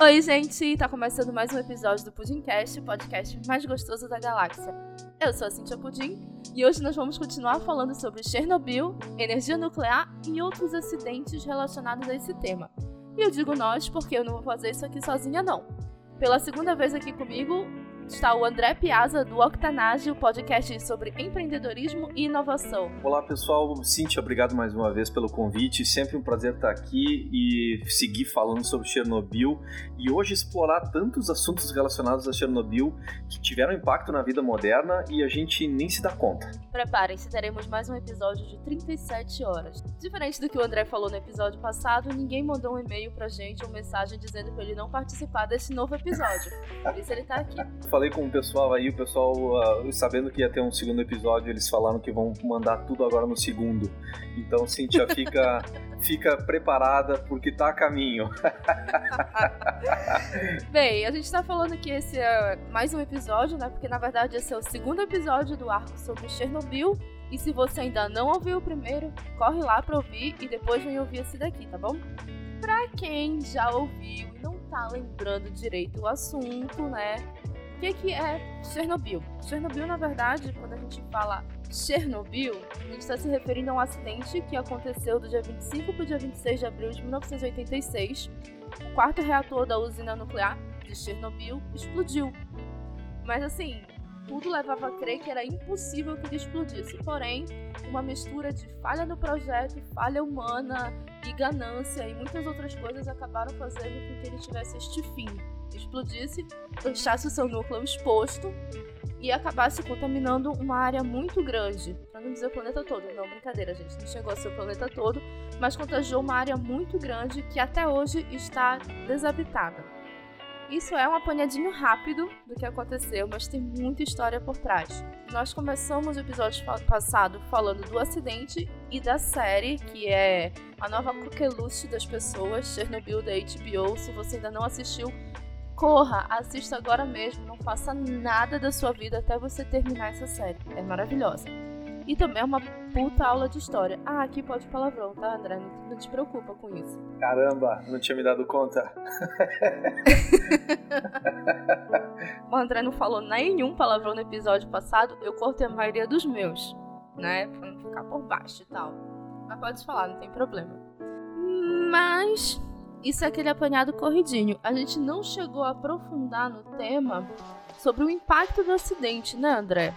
Oi, gente! Tá começando mais um episódio do Pudimcast, o podcast mais gostoso da galáxia. Eu sou a Cintia Pudim e hoje nós vamos continuar falando sobre Chernobyl, energia nuclear e outros acidentes relacionados a esse tema. E eu digo nós porque eu não vou fazer isso aqui sozinha, não. Pela segunda vez aqui comigo, está o André Piazza, do Octanage, o podcast sobre empreendedorismo e inovação. Olá, pessoal. Cintia, obrigado mais uma vez pelo convite. Sempre um prazer estar aqui e seguir falando sobre Chernobyl e hoje explorar tantos assuntos relacionados a Chernobyl que tiveram impacto na vida moderna e a gente nem se dá conta. Preparem-se, teremos mais um episódio de 37 horas. Diferente do que o André falou no episódio passado, ninguém mandou um e-mail pra gente ou mensagem dizendo para ele não participar desse novo episódio. Por isso ele tá aqui falei com o pessoal aí, o pessoal, uh, sabendo que ia ter um segundo episódio, eles falaram que vão mandar tudo agora no segundo. Então, Cintia, fica, fica preparada porque tá a caminho. Bem, a gente tá falando que esse é mais um episódio, né? Porque na verdade esse é o segundo episódio do arco sobre Chernobyl. E se você ainda não ouviu o primeiro, corre lá pra ouvir e depois vem ouvir esse daqui, tá bom? Pra quem já ouviu e não tá lembrando direito o assunto, né? O que, que é Chernobyl? Chernobyl, na verdade, quando a gente fala Chernobyl, a gente está se referindo a um acidente que aconteceu do dia 25 para o dia 26 de abril de 1986. O quarto reator da usina nuclear de Chernobyl explodiu. Mas assim, tudo levava a crer que era impossível que ele explodisse. Porém, uma mistura de falha no projeto, falha humana e ganância e muitas outras coisas acabaram fazendo com que ele tivesse este fim explodisse, deixasse o seu núcleo exposto e acabasse contaminando uma área muito grande. Para não dizer o planeta todo. Não, brincadeira, gente. Não chegou a ser o planeta todo, mas contagiou uma área muito grande que até hoje está desabitada. Isso é um apanhadinho rápido do que aconteceu, mas tem muita história por trás. Nós começamos o episódio passado falando do acidente e da série, que é a nova coqueluche das pessoas, Chernobyl da HBO. Se você ainda não assistiu, corra, assista agora mesmo, não faça nada da sua vida até você terminar essa série. É maravilhosa. E também é uma puta aula de história. Ah, aqui pode palavrão, tá, André? Não, não te preocupa com isso. Caramba, não tinha me dado conta. o André não falou nenhum palavrão no episódio passado, eu cortei a maioria dos meus, né? Pra não ficar por baixo e tal. Mas pode falar, não tem problema. Mas isso é aquele apanhado corridinho. A gente não chegou a aprofundar no tema sobre o impacto do acidente, né, André?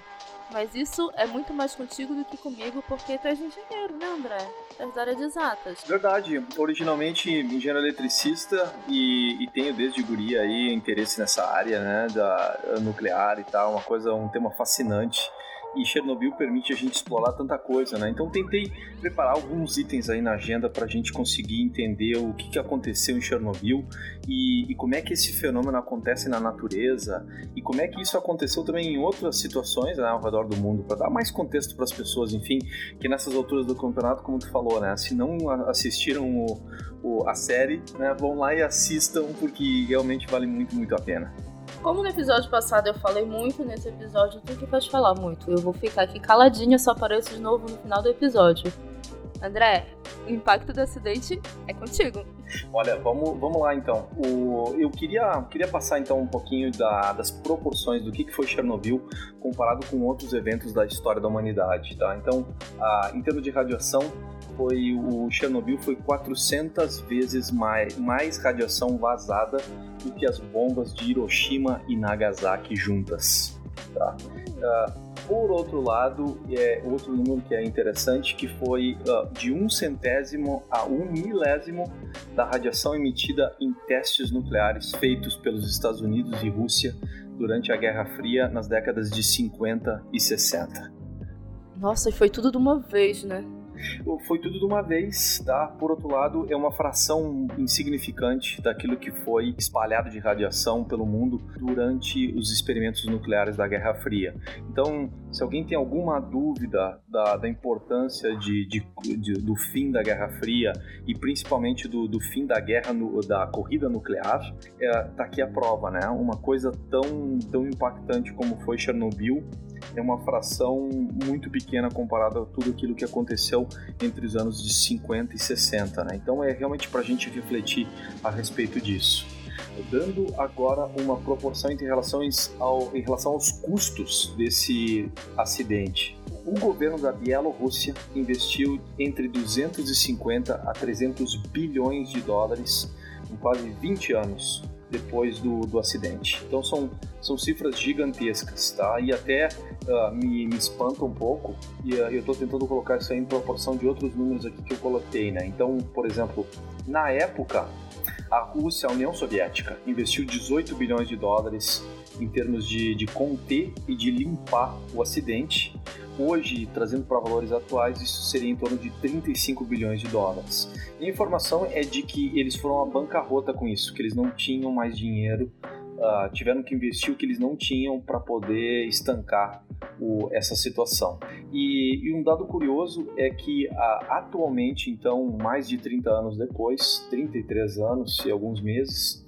Mas isso é muito mais contigo do que comigo, porque tu és engenheiro, né, André? Tu és da área de exatas. Verdade. Originalmente engenheiro eletricista e, e, tenho desde guria aí interesse nessa área, né, da nuclear e tal, uma coisa, um tema fascinante e Chernobyl permite a gente explorar tanta coisa, né? Então tentei preparar alguns itens aí na agenda para a gente conseguir entender o que, que aconteceu em Chernobyl e, e, como é que esse fenômeno acontece na natureza e como é que isso aconteceu também em outras situações né, ao redor do mundo, para dar mais contexto para as pessoas, enfim, que nessas alturas do campeonato, como tu falou, né? Se não assistiram o, o, a série, né, vão lá e assistam porque realmente vale muito, muito a pena. Como no episódio passado eu falei muito, nesse episódio tu que pode falar muito. Eu vou ficar aqui caladinha, só apareço de novo no final do episódio. André, o impacto do acidente é contigo. Olha, vamos, vamos lá então. O, eu queria, queria passar então um pouquinho da, das proporções do que, que foi Chernobyl comparado com outros eventos da história da humanidade, tá? Então, a, em termos de radiação, foi o Chernobyl foi 400 vezes mais, mais radiação vazada do que as bombas de Hiroshima e Nagasaki juntas. Tá? Uh, por outro lado, é outro número que é interessante, que foi uh, de um centésimo a um milésimo da radiação emitida em testes nucleares feitos pelos Estados Unidos e Rússia durante a Guerra Fria nas décadas de 50 e 60. Nossa, e foi tudo de uma vez, né? Foi tudo de uma vez, tá? Por outro lado, é uma fração insignificante daquilo que foi espalhado de radiação pelo mundo durante os experimentos nucleares da Guerra Fria. Então, se alguém tem alguma dúvida da, da importância de, de, de, do fim da Guerra Fria e principalmente do, do fim da guerra, no, da corrida nuclear, é, tá aqui a prova, né? Uma coisa tão, tão impactante como foi Chernobyl é uma fração muito pequena comparada a tudo aquilo que aconteceu entre os anos de 50 e 60, né? Então é realmente para a gente refletir a respeito disso. Dando agora uma proporção entre relações ao, em relação aos custos desse acidente. O governo da Bielorrússia investiu entre 250 a 300 bilhões de dólares em quase 20 anos depois do, do acidente. Então são, são cifras gigantescas, tá? E até uh, me, me espanta um pouco, e uh, eu estou tentando colocar isso aí em proporção de outros números aqui que eu coloquei, né? Então, por exemplo, na época, a Rússia, a União Soviética, investiu 18 bilhões de dólares em termos de, de conter e de limpar o acidente. Hoje, trazendo para valores atuais, isso seria em torno de 35 bilhões de dólares. E a informação é de que eles foram à bancarrota com isso, que eles não tinham mais dinheiro, uh, tiveram que investir o que eles não tinham para poder estancar o, essa situação. E, e, um dado curioso é que uh, atualmente, então, mais de 30 anos depois, 33 anos e alguns meses,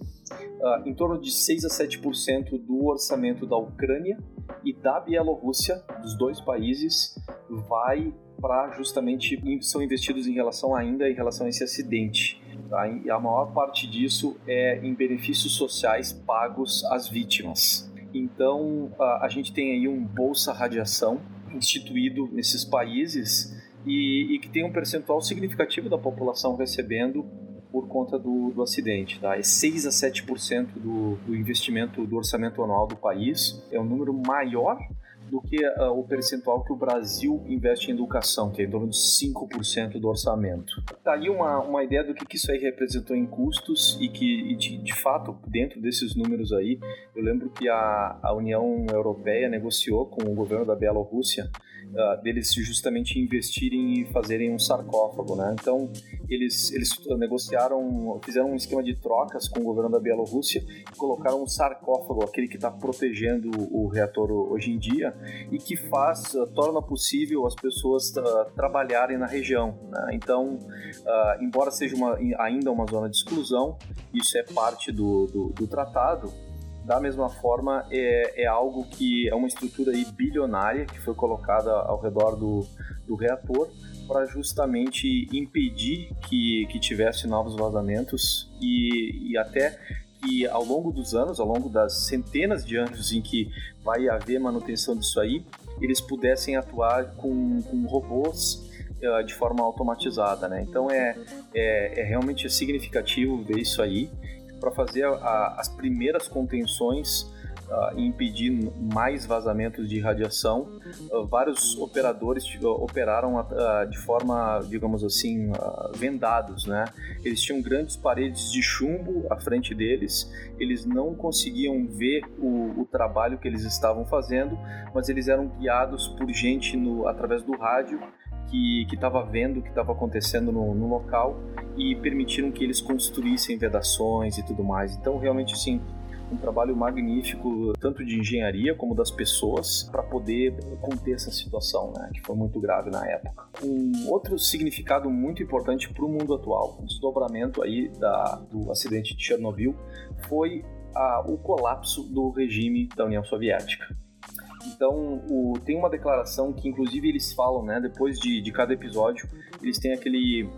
uh, em torno de 6 a 7% do orçamento da Ucrânia e da Bielorrússia, dos dois países, vai para justamente são investidos em relação ainda em relação a esse acidente. Tá? E a maior parte disso é em benefícios sociais pagos às vítimas. Então a, a gente tem aí um bolsa radiação instituído nesses países e, e que tem um percentual significativo da população recebendo por conta do, do acidente. Tá? É 6 a 7% do, do investimento do orçamento anual do país. É um número maior do que uh, o percentual que o Brasil investe em educação, que é em torno de 5% do orçamento. Tá aí uma, uma ideia do que, que isso aí representou em custos e que, e de, de, fato, dentro desses números aí, eu lembro que a, a União Europeia negociou com o governo da Bielorrússia uh, deles justamente investirem e fazerem um sarcófago, né? Então, eles, eles negociaram, fizeram um esquema de trocas com o governo da Bielorrússia e colocaram um sarcófago, aquele que está protegendo o reator hoje em dia e que faz, uh, torna possível as pessoas uh, trabalharem na região. Né? Então, embora seja uma, ainda uma zona de exclusão, isso é parte do, do, do tratado, da mesma forma, é, é algo que é uma estrutura aí bilionária que foi colocada ao redor do, do reator para justamente impedir que, que tivesse novos vazamentos e, e até que ao longo dos anos, ao longo das centenas de anos em que vai haver manutenção disso aí, eles pudessem atuar com, com robôs uh, de forma automatizada, né? Então é, é, é realmente significativo ver isso aí para fazer a, as primeiras contenções uh, impedir mais vazamentos de radiação, uh, vários operadores uh, operaram de forma, digamos assim, vendados, né? Eles tinham grandes paredes de chumbo à frente deles, eles não conseguiam ver o, o trabalho que eles estavam fazendo, mas eles eram guiados por gente no, através do rádio que estava vendo o que estava acontecendo no, no, local e permitiram que eles construíssem vedações e tudo mais. Então, realmente, assim, um trabalho magnífico, tanto de engenharia como das pessoas, para poder conter essa situação, né, que foi muito grave na época. Um outro significado muito importante para o mundo atual, o desdobramento aí da, do acidente de Chernobyl, foi a, o colapso do regime da União Soviética. Então, o, tem uma declaração que, inclusive, eles falam, né? Depois de, de cada episódio, eles têm aquele,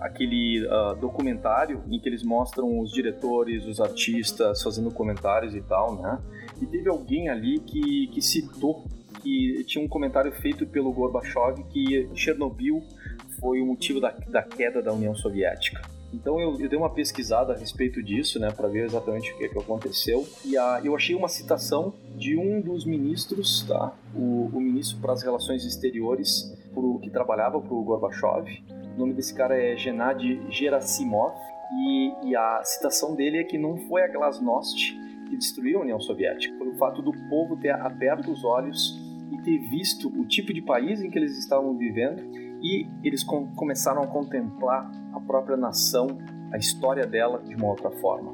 aquele uh, documentário em que eles mostram os diretores, os artistas fazendo comentários e tal, né? E teve alguém ali que, que citou que tinha um comentário feito pelo Gorbachev que Chernobyl foi o motivo da, da queda da União Soviética. Então eu, eu, dei uma pesquisada a respeito disso, né, para ver exatamente o que, é que aconteceu. E a, eu achei uma citação de um dos ministros, tá, o, o ministro para as relações exteriores, pro, que trabalhava para o Gorbachev. O nome desse cara é Gennady Gerasimov. E, e, a citação dele é que não foi a Glasnost que destruiu a União Soviética, foi o fato do povo ter aberto os olhos e ter visto o tipo de país em que eles estavam vivendo e eles com, começaram a contemplar a própria nação, a história dela de uma outra forma.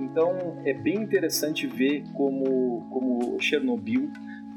Então é bem interessante ver como, como Chernobyl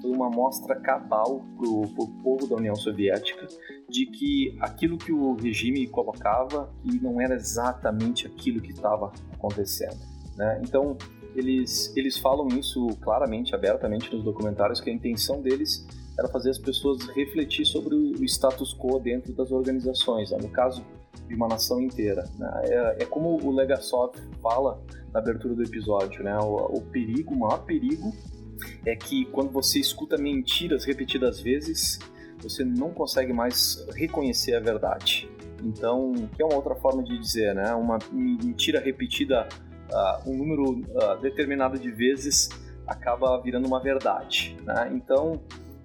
foi uma mostra cabal para o povo da União Soviética de que aquilo que o regime colocava e não era exatamente aquilo que estava acontecendo. Né? Então eles, eles falam isso claramente, abertamente nos documentários, que a intenção deles era fazer as pessoas refletir sobre o status quo dentro das organizações. Né? No caso de uma nação inteira. Né? É, é, como o Legasov fala na abertura do episódio, né? O, o, perigo, o maior perigo é que quando você escuta mentiras repetidas vezes, você não consegue mais reconhecer a verdade. Então, que é uma outra forma de dizer, né? Uma mentira repetida uh, um número uh, determinado de vezes acaba virando uma verdade, né? Então,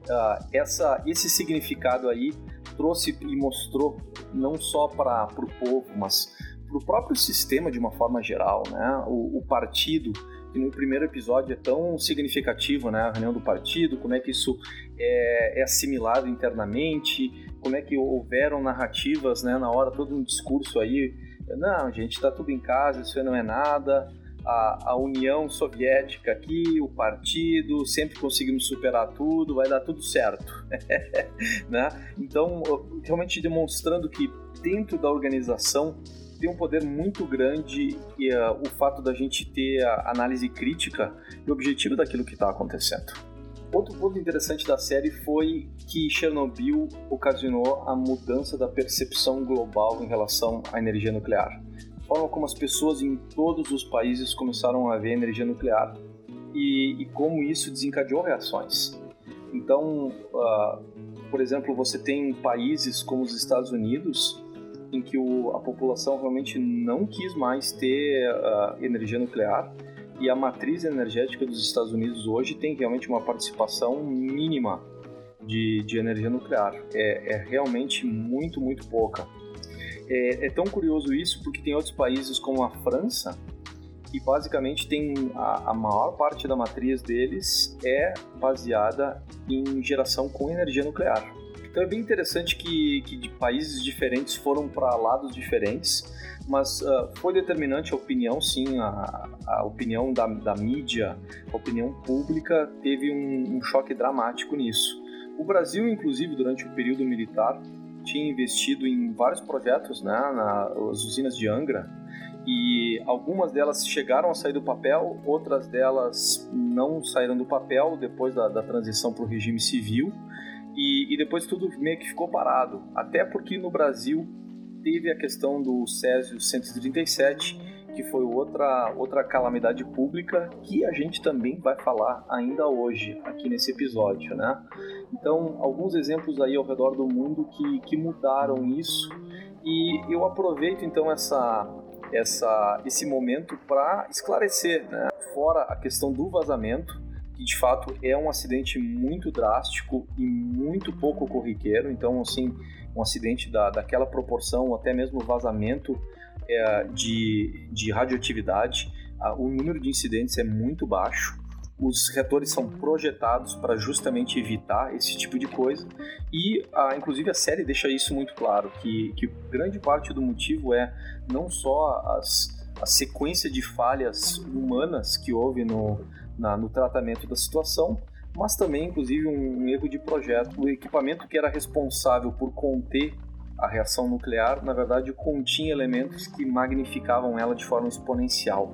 uh, essa, esse significado aí trouxe e mostrou não só para o povo, mas para o próprio sistema de uma forma geral, né? O, o, partido que no primeiro episódio é tão significativo, né? A reunião do partido, como é que isso é, é assimilado internamente, como é que houveram narrativas, né? Na hora todo um discurso aí, não, gente, está tudo em casa, isso aí não é nada a, a, União Soviética aqui, o partido, sempre conseguimos superar tudo, vai dar tudo certo. né? Então, realmente demonstrando que dentro da organização tem um poder muito grande e uh, o fato da gente ter a análise crítica e objetivo daquilo que está acontecendo. Outro ponto interessante da série foi que Chernobyl ocasionou a mudança da percepção global em relação à energia nuclear forma como as pessoas em todos os países começaram a ver energia nuclear e, e como isso desencadeou reações. Então, uh, por exemplo, você tem países como os Estados Unidos em que o, a população realmente não quis mais ter uh, energia nuclear e a matriz energética dos Estados Unidos hoje tem realmente uma participação mínima de, de energia nuclear. É, é realmente muito, muito pouca. É, é, tão curioso isso porque tem outros países como a França que basicamente tem a, a, maior parte da matriz deles é baseada em geração com energia nuclear. Então é bem interessante que, que de países diferentes foram para lados diferentes, mas uh, foi determinante a opinião, sim, a, a opinião da, da, mídia, a opinião pública teve um, um choque dramático nisso. O Brasil, inclusive, durante o período militar, tinha investido em vários projetos, né, nas usinas de Angra, e algumas delas chegaram a sair do papel, outras delas não saíram do papel depois da, da transição para o regime civil, e, e, depois tudo meio que ficou parado. Até porque no Brasil teve a questão do Césio 137, que foi outra, outra calamidade pública que a gente também vai falar ainda hoje aqui nesse episódio, né? Então, alguns exemplos aí ao redor do mundo que, que mudaram isso e eu aproveito então essa, essa, esse momento para esclarecer, né? Fora a questão do vazamento, que de fato é um acidente muito drástico e muito pouco corriqueiro, então assim, um acidente da, daquela proporção, até mesmo vazamento é, de, de radioatividade, o número de incidentes é muito baixo. Os reatores são projetados para justamente evitar esse tipo de coisa e, a, inclusive, a série deixa isso muito claro que, que grande parte do motivo é não só as, a sequência de falhas humanas que houve no, na, no tratamento da situação, mas também, inclusive, um, um erro de projeto. O equipamento que era responsável por conter a reação nuclear, na verdade, continha elementos que magnificavam ela de forma exponencial.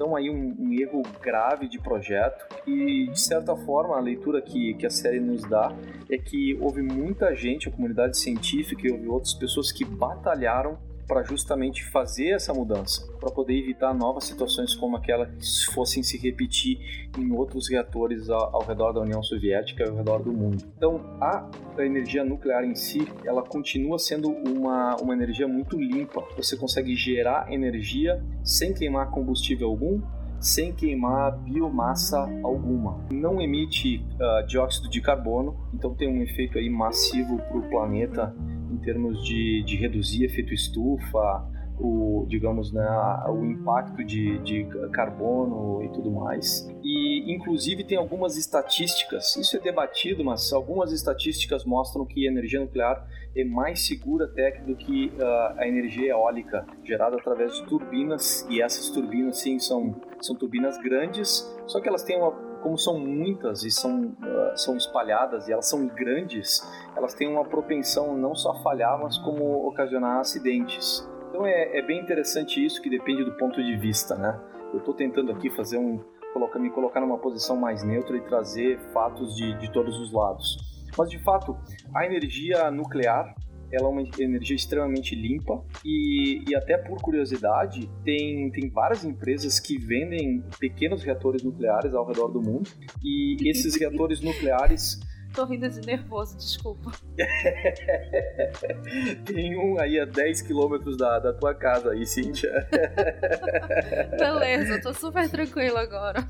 Então aí um, um, erro grave de projeto e de certa forma a leitura que, que a série nos dá é que houve muita gente, a comunidade científica e houve outras pessoas que batalharam para justamente fazer essa mudança, para poder evitar novas situações como aquela que fossem se repetir em outros reatores ao, ao redor da União Soviética e ao redor do mundo. Então, a, a energia nuclear em si, ela continua sendo uma, uma energia muito limpa. Você consegue gerar energia sem queimar combustível algum, sem queimar biomassa alguma. Não emite uh, dióxido de carbono, então tem um efeito aí massivo para o planeta em termos de, de reduzir efeito estufa, o, digamos, né, o impacto de, de carbono e tudo mais. E, inclusive, tem algumas estatísticas, isso é debatido, mas algumas estatísticas mostram que a energia nuclear é mais segura até do que uh, a energia eólica, gerada através de turbinas, e essas turbinas, sim, são, são turbinas grandes, só que elas têm uma como são muitas e são, uh, são espalhadas e elas são grandes, elas têm uma propensão não só a falhar, mas como ocasionar acidentes. Então é, é bem interessante isso, que depende do ponto de vista, né? Eu estou tentando aqui fazer um, colocar, me colocar numa posição mais neutra e trazer fatos de, de todos os lados. Mas de fato, a energia nuclear ela é uma energia extremamente limpa e, e até por curiosidade, tem, tem várias empresas que vendem pequenos reatores nucleares ao redor do mundo e esses reatores nucleares Tô rindo de nervoso, desculpa. Tem um aí a 10 quilômetros da, da tua casa aí, Cíntia. Beleza, tô super tranquilo agora.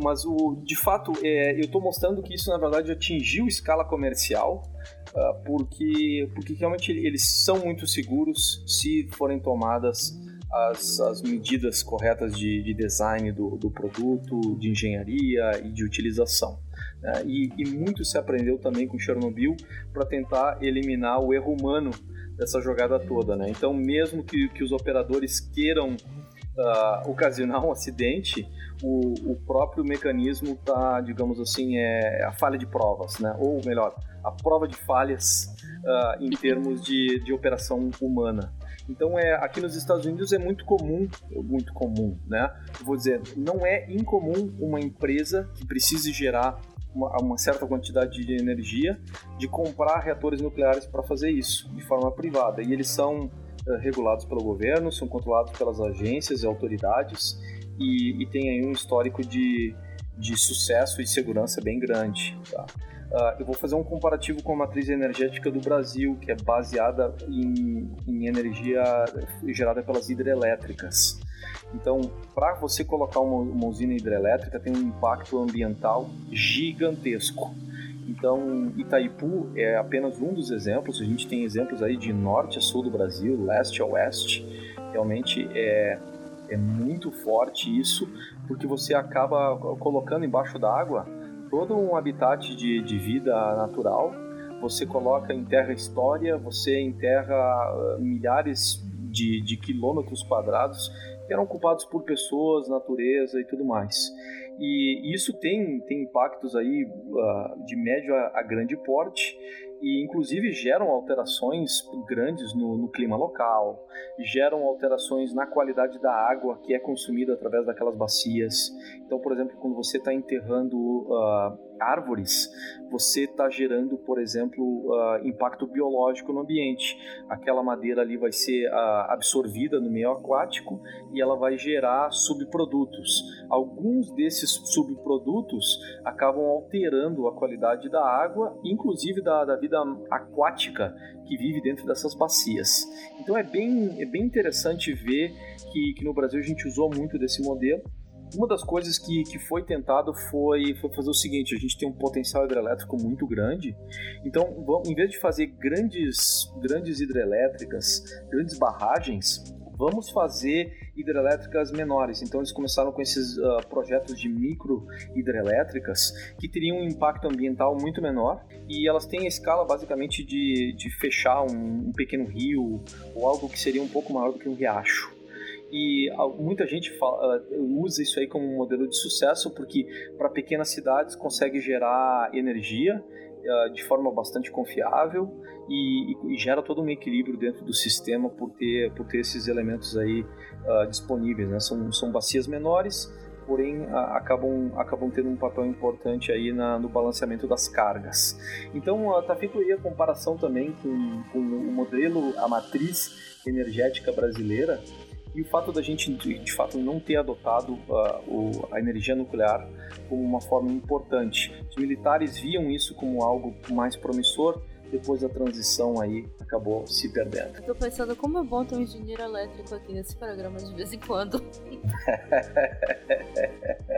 Mas o, de fato, é, eu tô mostrando que isso na verdade atingiu escala comercial. Uh, porque, porque realmente eles são muito seguros se forem tomadas as, as medidas corretas de, de design do, do produto, de engenharia e de utilização. Né? E, e, muito se aprendeu também com Chernobyl para tentar eliminar o erro humano dessa jogada toda. Né? Então, mesmo que, que os operadores queiram uh, ocasionar um acidente, o, o próprio mecanismo está, digamos assim, é a falha de provas, né? ou melhor, a prova de falhas uh, em termos de, de operação humana. Então, é, aqui nos Estados Unidos é muito comum, muito comum, né? vou dizer, não é incomum uma empresa que precise gerar uma, uma, certa quantidade de energia de comprar reatores nucleares para fazer isso de forma privada. E eles são uh, regulados pelo governo, são controlados pelas agências e autoridades e, e tem aí um histórico de, de sucesso e segurança bem grande. Tá? Uh, eu vou fazer um comparativo com a matriz energética do Brasil, que é baseada em, em energia gerada pelas hidrelétricas. Então, para você colocar uma, uma, usina hidrelétrica, tem um impacto ambiental gigantesco. Então, Itaipu é apenas um dos exemplos. A gente tem exemplos aí de norte a sul do Brasil, leste a oeste. Realmente é, é muito forte isso, porque você acaba colocando embaixo d'água todo um habitat de, de vida natural. Você coloca em terra história, você enterra ah, milhares de, de quilômetros quadrados eram ocupados por pessoas, natureza e tudo mais. E isso tem, tem impactos aí uh, de médio a, a, grande porte e inclusive geram alterações grandes no, no, clima local, geram alterações na qualidade da água que é consumida através daquelas bacias. Então, por exemplo, quando você está enterrando uh, árvores, você está gerando, por exemplo, uh, impacto biológico no ambiente. Aquela madeira ali vai ser uh, absorvida no meio aquático e ela vai gerar subprodutos. Alguns desses subprodutos acabam alterando a qualidade da água, inclusive da, da vida aquática que vive dentro dessas bacias. Então é bem, é bem interessante ver que, que no Brasil a gente usou muito desse modelo uma das coisas que, que foi tentado foi, foi fazer o seguinte: a gente tem um potencial hidrelétrico muito grande, então vamos, em vez de fazer grandes, grandes hidrelétricas, grandes barragens, vamos fazer hidrelétricas menores. Então eles começaram com esses uh, projetos de micro hidrelétricas que teriam um impacto ambiental muito menor e elas têm a escala basicamente de, de fechar um, um pequeno rio ou algo que seria um pouco maior do que um riacho. E muita gente fala, usa isso aí como um modelo de sucesso porque para pequenas cidades consegue gerar energia uh, de forma bastante confiável e, e, gera todo um equilíbrio dentro do sistema por ter, por ter esses elementos aí uh, disponíveis. Né? São, são bacias menores, porém uh, acabam, acabam tendo um papel importante aí na, no balanceamento das cargas. Então está feita aí a comparação também com, com o modelo, a matriz energética brasileira, e o fato da gente, de fato, não ter adotado uh, o, a energia nuclear como uma forma importante. Os militares viam isso como algo mais promissor, depois da transição aí acabou se perdendo. Eu tô pensando como é bom ter um engenheiro elétrico aqui nesse programa de vez em quando.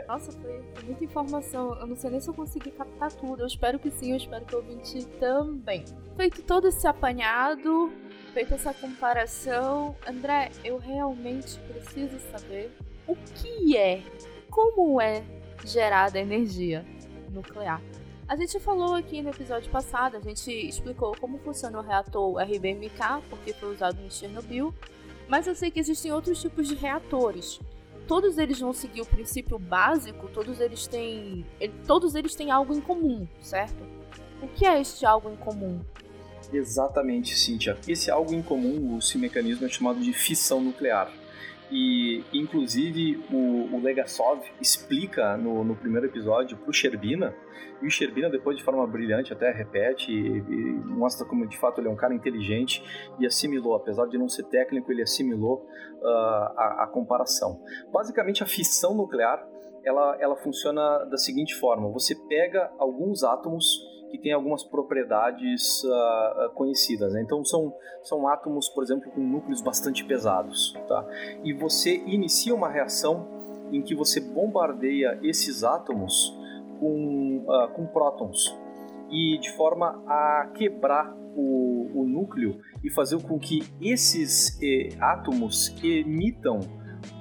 Nossa, foi, foi, muita informação. Eu não sei nem se eu consegui captar tudo. Eu espero que sim, eu espero que o ouvinte também. Feito todo esse apanhado, feita essa comparação, André, eu realmente preciso saber o que é, como é gerada energia nuclear. A gente falou aqui no episódio passado, a gente explicou como funciona o reator RBMK, porque foi usado em Chernobyl, mas eu sei que existem outros tipos de reatores. Todos eles vão seguir o princípio básico, todos eles têm, todos eles têm algo em comum, certo? O que é este algo em comum? Exatamente, Cíntia. Esse algo em comum, esse mecanismo é chamado de fissão nuclear. E, inclusive, o, o Legasov explica no, no primeiro episódio para o Sherbina, e o Sherbina, depois, de forma brilhante, até repete e, e, mostra como, de fato, ele é um cara inteligente e assimilou, apesar de não ser técnico, ele assimilou uh, a, a comparação. Basicamente, a fissão nuclear ela, ela funciona da seguinte forma: você pega alguns átomos que têm algumas propriedades uh, conhecidas. Né? Então são, são átomos, por exemplo, com núcleos bastante pesados, tá? E você inicia uma reação em que você bombardeia esses átomos com, uh, com prótons e de forma a quebrar o, o núcleo e fazer com que esses eh, átomos emitam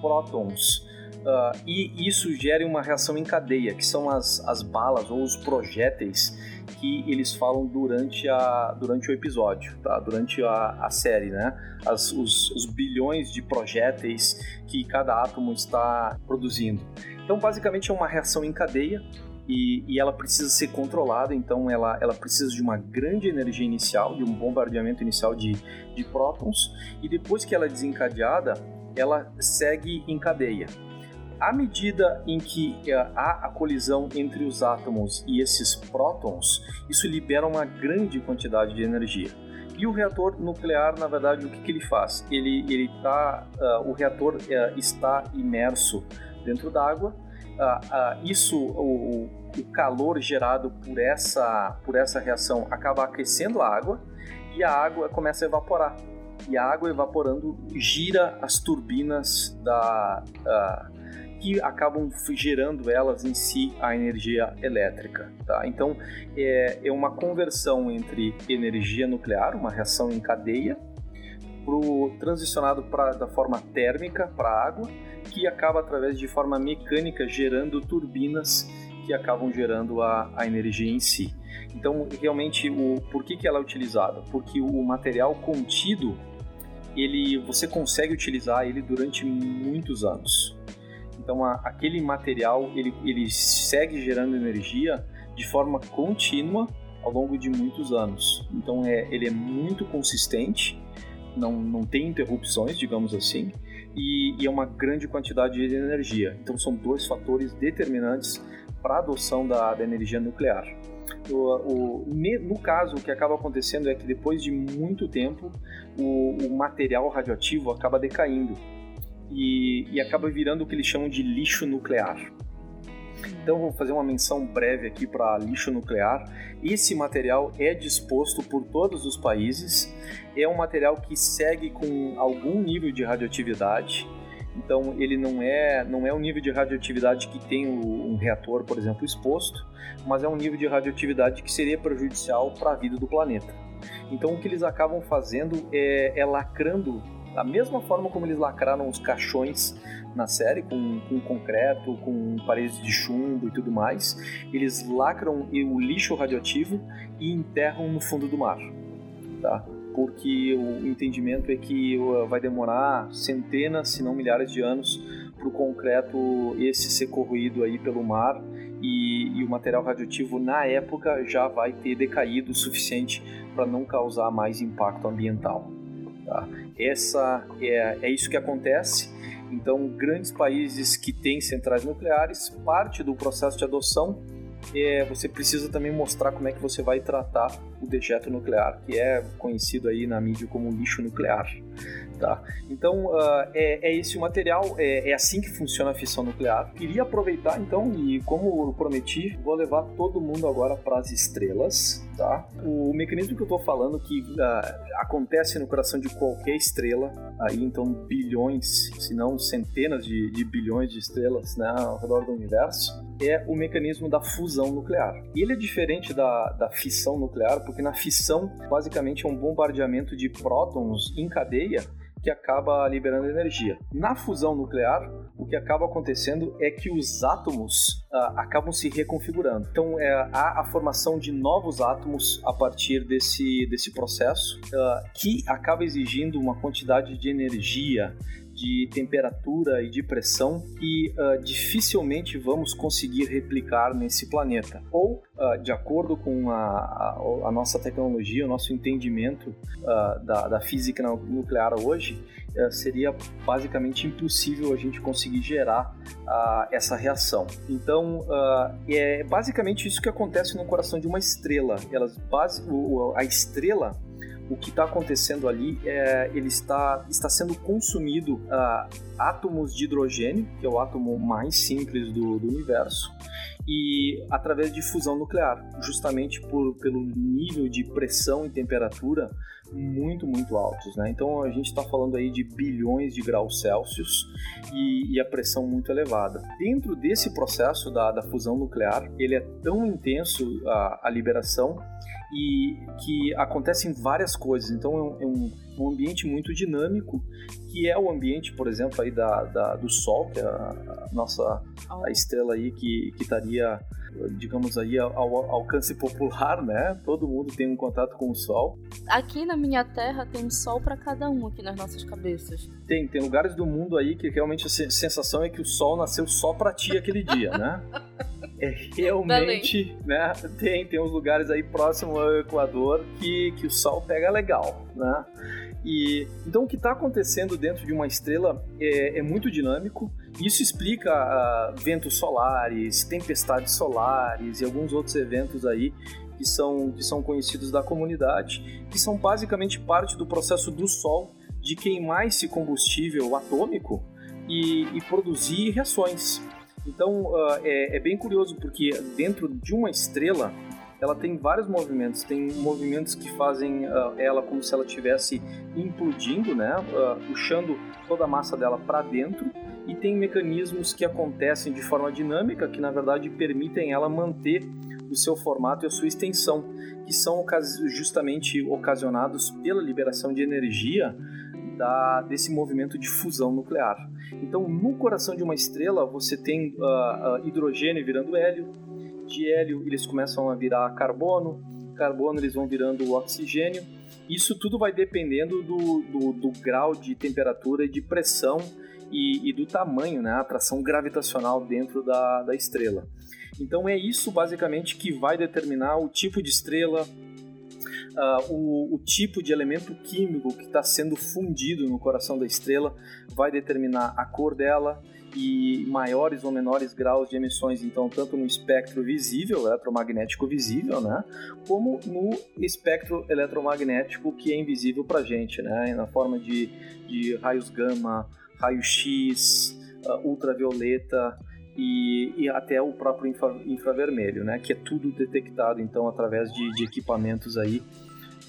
prótons Uh, e isso gera uma reação em cadeia, que são as, as balas ou os projéteis que eles falam durante, a, durante o episódio, tá? durante a, a série, né? As, os, os bilhões de projéteis que cada átomo está produzindo. Então, basicamente, é uma reação em cadeia e, e, ela precisa ser controlada, então ela, ela precisa de uma grande energia inicial, de um bombardeamento inicial de, de prótons, e depois que ela é desencadeada, ela segue em cadeia à medida em que há a colisão entre os átomos e esses prótons, isso libera uma grande quantidade de energia. E o reator nuclear, na verdade, o que, que ele faz? Ele, ele tá, uh, o reator uh, está imerso dentro d'água. Uh, isso, o, o calor gerado por essa, por essa reação acaba aquecendo a água e a água começa a evaporar. E a água evaporando gira as turbinas da, que acabam gerando elas em si a energia elétrica. Tá? Então é, é uma conversão entre energia nuclear, uma reação em cadeia, pro, transicionado pra, da forma térmica para água, que acaba através de forma mecânica gerando turbinas que acabam gerando a, a energia em si. Então, realmente, o, por que, que ela é utilizada? Porque o material contido, ele, você consegue utilizar ele durante muitos anos. Então a, aquele material ele, ele segue gerando energia de forma contínua ao longo de muitos anos. Então é, ele é muito consistente, não, não tem interrupções, digamos assim, e, e é uma grande quantidade de energia. Então são dois fatores determinantes para a adoção da, da energia nuclear. O, o, no caso, o que acaba acontecendo é que depois de muito tempo, o, o material radioativo acaba decaindo e, e acaba virando o que eles chamam de lixo nuclear. Então vou fazer uma menção breve aqui para lixo nuclear. Esse material é disposto por todos os países. É um material que segue com algum nível de radioatividade. Então ele não é não é um nível de radioatividade que tem um reator, por exemplo, exposto, mas é um nível de radioatividade que seria prejudicial para a vida do planeta. Então o que eles acabam fazendo é, é lacrando da mesma forma como eles lacraram os caixões na série, com, com concreto, com paredes de chumbo e tudo mais, eles lacram o lixo radioativo e enterram no fundo do mar. Tá? Porque o entendimento é que uh, vai demorar centenas, se não milhares de anos para o concreto esse ser corroído aí pelo mar e, e, o material radioativo na época já vai ter decaído o suficiente para não causar mais impacto ambiental. Tá? Essa é, é isso que acontece. Então, grandes países que têm centrais nucleares, parte do processo de adoção é, você precisa também mostrar como é que você vai tratar o dejeto nuclear, que é conhecido aí na mídia como lixo nuclear. Tá? Então, uh, é, é, esse o material, é, é, assim que funciona a fissão nuclear. Queria aproveitar então, e como prometi, vou levar todo mundo agora para as estrelas. Tá? O mecanismo que eu estou falando que uh, acontece no coração de qualquer estrela, aí então bilhões, se não centenas de, de bilhões de estrelas né, ao redor do universo, é o mecanismo da fusão nuclear. Ele é diferente da, da fissão nuclear, porque na fissão, basicamente, é um bombardeamento de prótons em cadeia que acaba liberando energia. Na fusão nuclear, o que acaba acontecendo é que os átomos uh, acabam se reconfigurando. Então, é, há a formação de novos átomos a partir desse, desse processo, uh, que acaba exigindo uma quantidade de energia de temperatura e de pressão que uh, dificilmente vamos conseguir replicar nesse planeta. Ou, uh, de acordo com a, a, a, nossa tecnologia, o nosso entendimento uh, da, da, física nuclear hoje, uh, seria basicamente impossível a gente conseguir gerar essa reação. Então, é basicamente isso que acontece no coração de uma estrela. Elas, base, a estrela o que está acontecendo ali é ele está, está sendo consumido uh, átomos de hidrogênio, que é o átomo mais simples do, do universo, e através de fusão nuclear, justamente por, pelo nível de pressão e temperatura muito, muito altos. Né? Então a gente está falando aí de bilhões de graus Celsius e, e, a pressão muito elevada. Dentro desse processo da, da fusão nuclear, ele é tão intenso a, a liberação e que acontecem várias coisas. Então é um, é um, um, ambiente muito dinâmico, que é o ambiente, por exemplo, aí da, da do Sol, que é a, a nossa a estrela aí que, que estaria, digamos aí, ao, ao, alcance popular, né? Todo mundo tem um contato com o Sol. Aqui na minha Terra tem um Sol para cada um aqui nas nossas cabeças. Tem, tem lugares do mundo aí que realmente a sensação é que o Sol nasceu só para ti aquele dia, né? é realmente, né? Tem, tem uns lugares aí próximo ao Equador que, que o sol pega legal, né? E então o que está acontecendo dentro de uma estrela é, é muito dinâmico. Isso explica uh, ventos solares, tempestades solares e alguns outros eventos aí que são, que são conhecidos da comunidade, que são basicamente parte do processo do Sol de queimar esse combustível atômico e, e produzir reações. Então uh, é, é, bem curioso porque dentro de uma estrela ela tem vários movimentos. Tem movimentos que fazem uh, ela como se ela estivesse implodindo, né, uh, puxando toda a massa dela para dentro. E tem mecanismos que acontecem de forma dinâmica que na verdade permitem ela manter o seu formato e a sua extensão, que são justamente ocasionados pela liberação de energia da, desse movimento de fusão nuclear. Então, no coração de uma estrela, você tem uh, hidrogênio virando hélio, de hélio eles começam a virar carbono, carbono eles vão virando oxigênio. Isso tudo vai dependendo do, do, do grau de temperatura e de pressão e, e, do tamanho, né, a atração gravitacional dentro da, da estrela. Então é isso basicamente que vai determinar o tipo de estrela, uh, o, o, tipo de elemento químico que está sendo fundido no coração da estrela vai determinar a cor dela e maiores ou menores graus de emissões, então tanto no espectro visível, eletromagnético visível, né, como no espectro eletromagnético que é invisível para a gente, né, na forma de, de raios gama, raio-x, uh, ultravioleta, e, e, até o próprio infra, infravermelho, né? Que é tudo detectado então através de, de equipamentos aí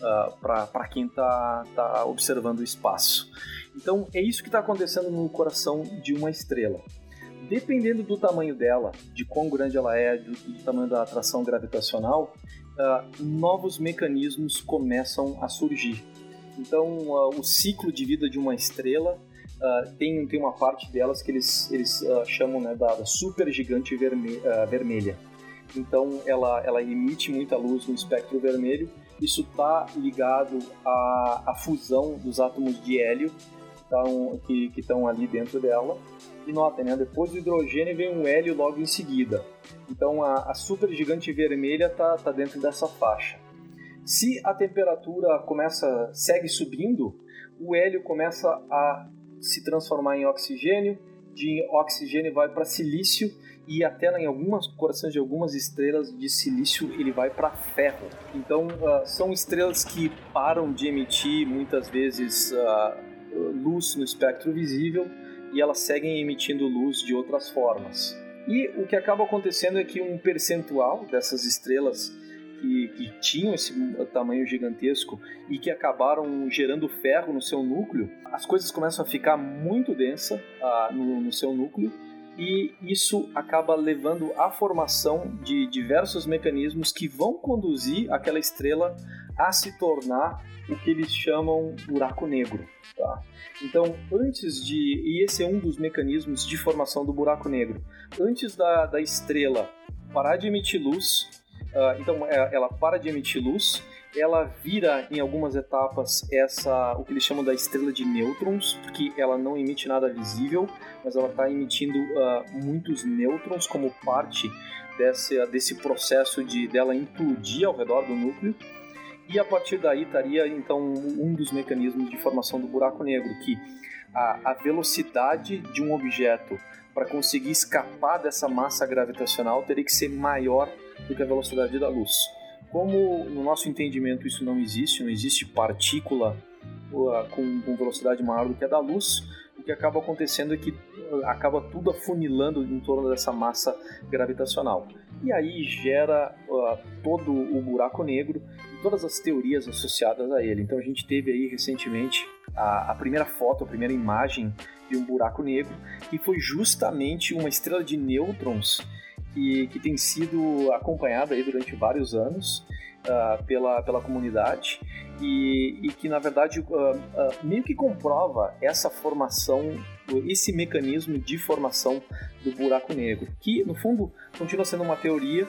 uh, ah, para quem está tá observando o espaço. Então é isso que está acontecendo no coração de uma estrela. Dependendo do tamanho dela, de quão grande ela é, do, do tamanho da atração gravitacional, uh, novos mecanismos começam a surgir. Então, uh, o ciclo de vida de uma estrela uh, tem, tem uma parte delas que eles, eles chamam né, da, da super gigante verme, vermelha. Então, ela, ela emite muita luz no espectro vermelho isso está ligado à, à, fusão dos átomos de hélio tão, que estão ali dentro dela. E notem, né, depois do hidrogênio vem um hélio logo em seguida. Então a, a supergigante vermelha está tá dentro dessa faixa. Se a temperatura começa segue subindo, o hélio começa a se transformar em oxigênio, de oxigênio vai para silício e até em algumas corações de algumas estrelas de silício ele vai para ferro. Então uh, são estrelas que param de emitir muitas vezes uh, luz no espectro visível e elas seguem emitindo luz de outras formas. E o que acaba acontecendo é que um percentual dessas estrelas que, que, tinham esse tamanho gigantesco e que acabaram gerando ferro no seu núcleo, as coisas começam a ficar muito densa uh, no, no seu núcleo e isso acaba levando à formação de diversos mecanismos que vão conduzir aquela estrela a se tornar o que eles chamam buraco negro. Tá? Então, antes de. E esse é um dos mecanismos de formação do buraco negro. Antes da, da estrela parar de emitir luz, uh, então é, ela para de emitir luz ela vira em algumas etapas essa o que eles chamam da estrela de nêutrons, porque ela não emite nada visível, mas ela está emitindo uh, muitos nêutrons como parte desse, desse processo de dela implodir ao redor do núcleo. E a partir daí estaria então um dos mecanismos de formação do buraco negro, que a, a velocidade de um objeto para conseguir escapar dessa massa gravitacional teria que ser maior do que a velocidade da luz. Como no nosso entendimento isso não existe, não existe partícula uh, com, velocidade maior do que a da luz, o que acaba acontecendo é que uh, acaba tudo afunilando em torno dessa massa gravitacional. E aí gera uh, todo o buraco negro e todas as teorias associadas a ele. Então a gente teve aí recentemente a, a primeira foto, a primeira imagem de um buraco negro, que foi justamente uma estrela de nêutrons que, que tem sido acompanhada aí durante vários anos uh, pela, pela comunidade e, e que, na verdade, uh, uh, meio que comprova essa formação, esse mecanismo de formação do buraco negro, que, no fundo, continua sendo uma teoria,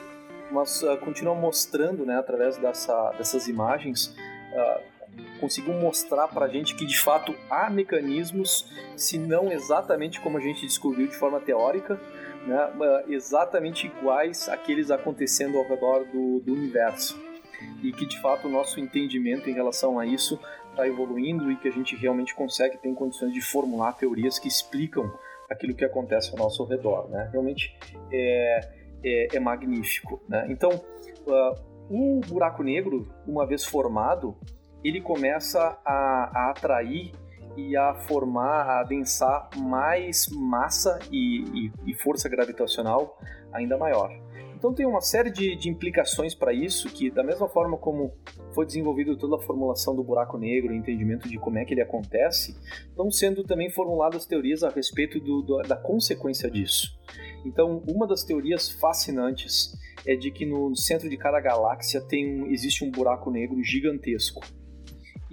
mas continua mostrando, né, através dessa, dessas imagens, conseguiu mostrar para a gente que de fato há mecanismos, se não exatamente como a gente descobriu de forma teórica, né, exatamente iguais àqueles acontecendo ao redor do, do universo. E que de fato o nosso entendimento em relação a isso está evoluindo e que a gente realmente consegue, tem condições de formular teorias que explicam aquilo que acontece ao nosso redor. Né? Realmente é, é, é magnífico. Né? Então, uh, o buraco negro, uma vez formado, ele começa a, a atrair e a formar, a adensar mais massa e, e, e força gravitacional ainda maior. Então tem uma série de, de implicações para isso que, da mesma forma como foi desenvolvido toda a formulação do buraco negro, o entendimento de como é que ele acontece, estão sendo também formuladas teorias a respeito do, do, da consequência disso. Então, uma das teorias fascinantes é de que no centro de cada galáxia tem um, existe um buraco negro gigantesco.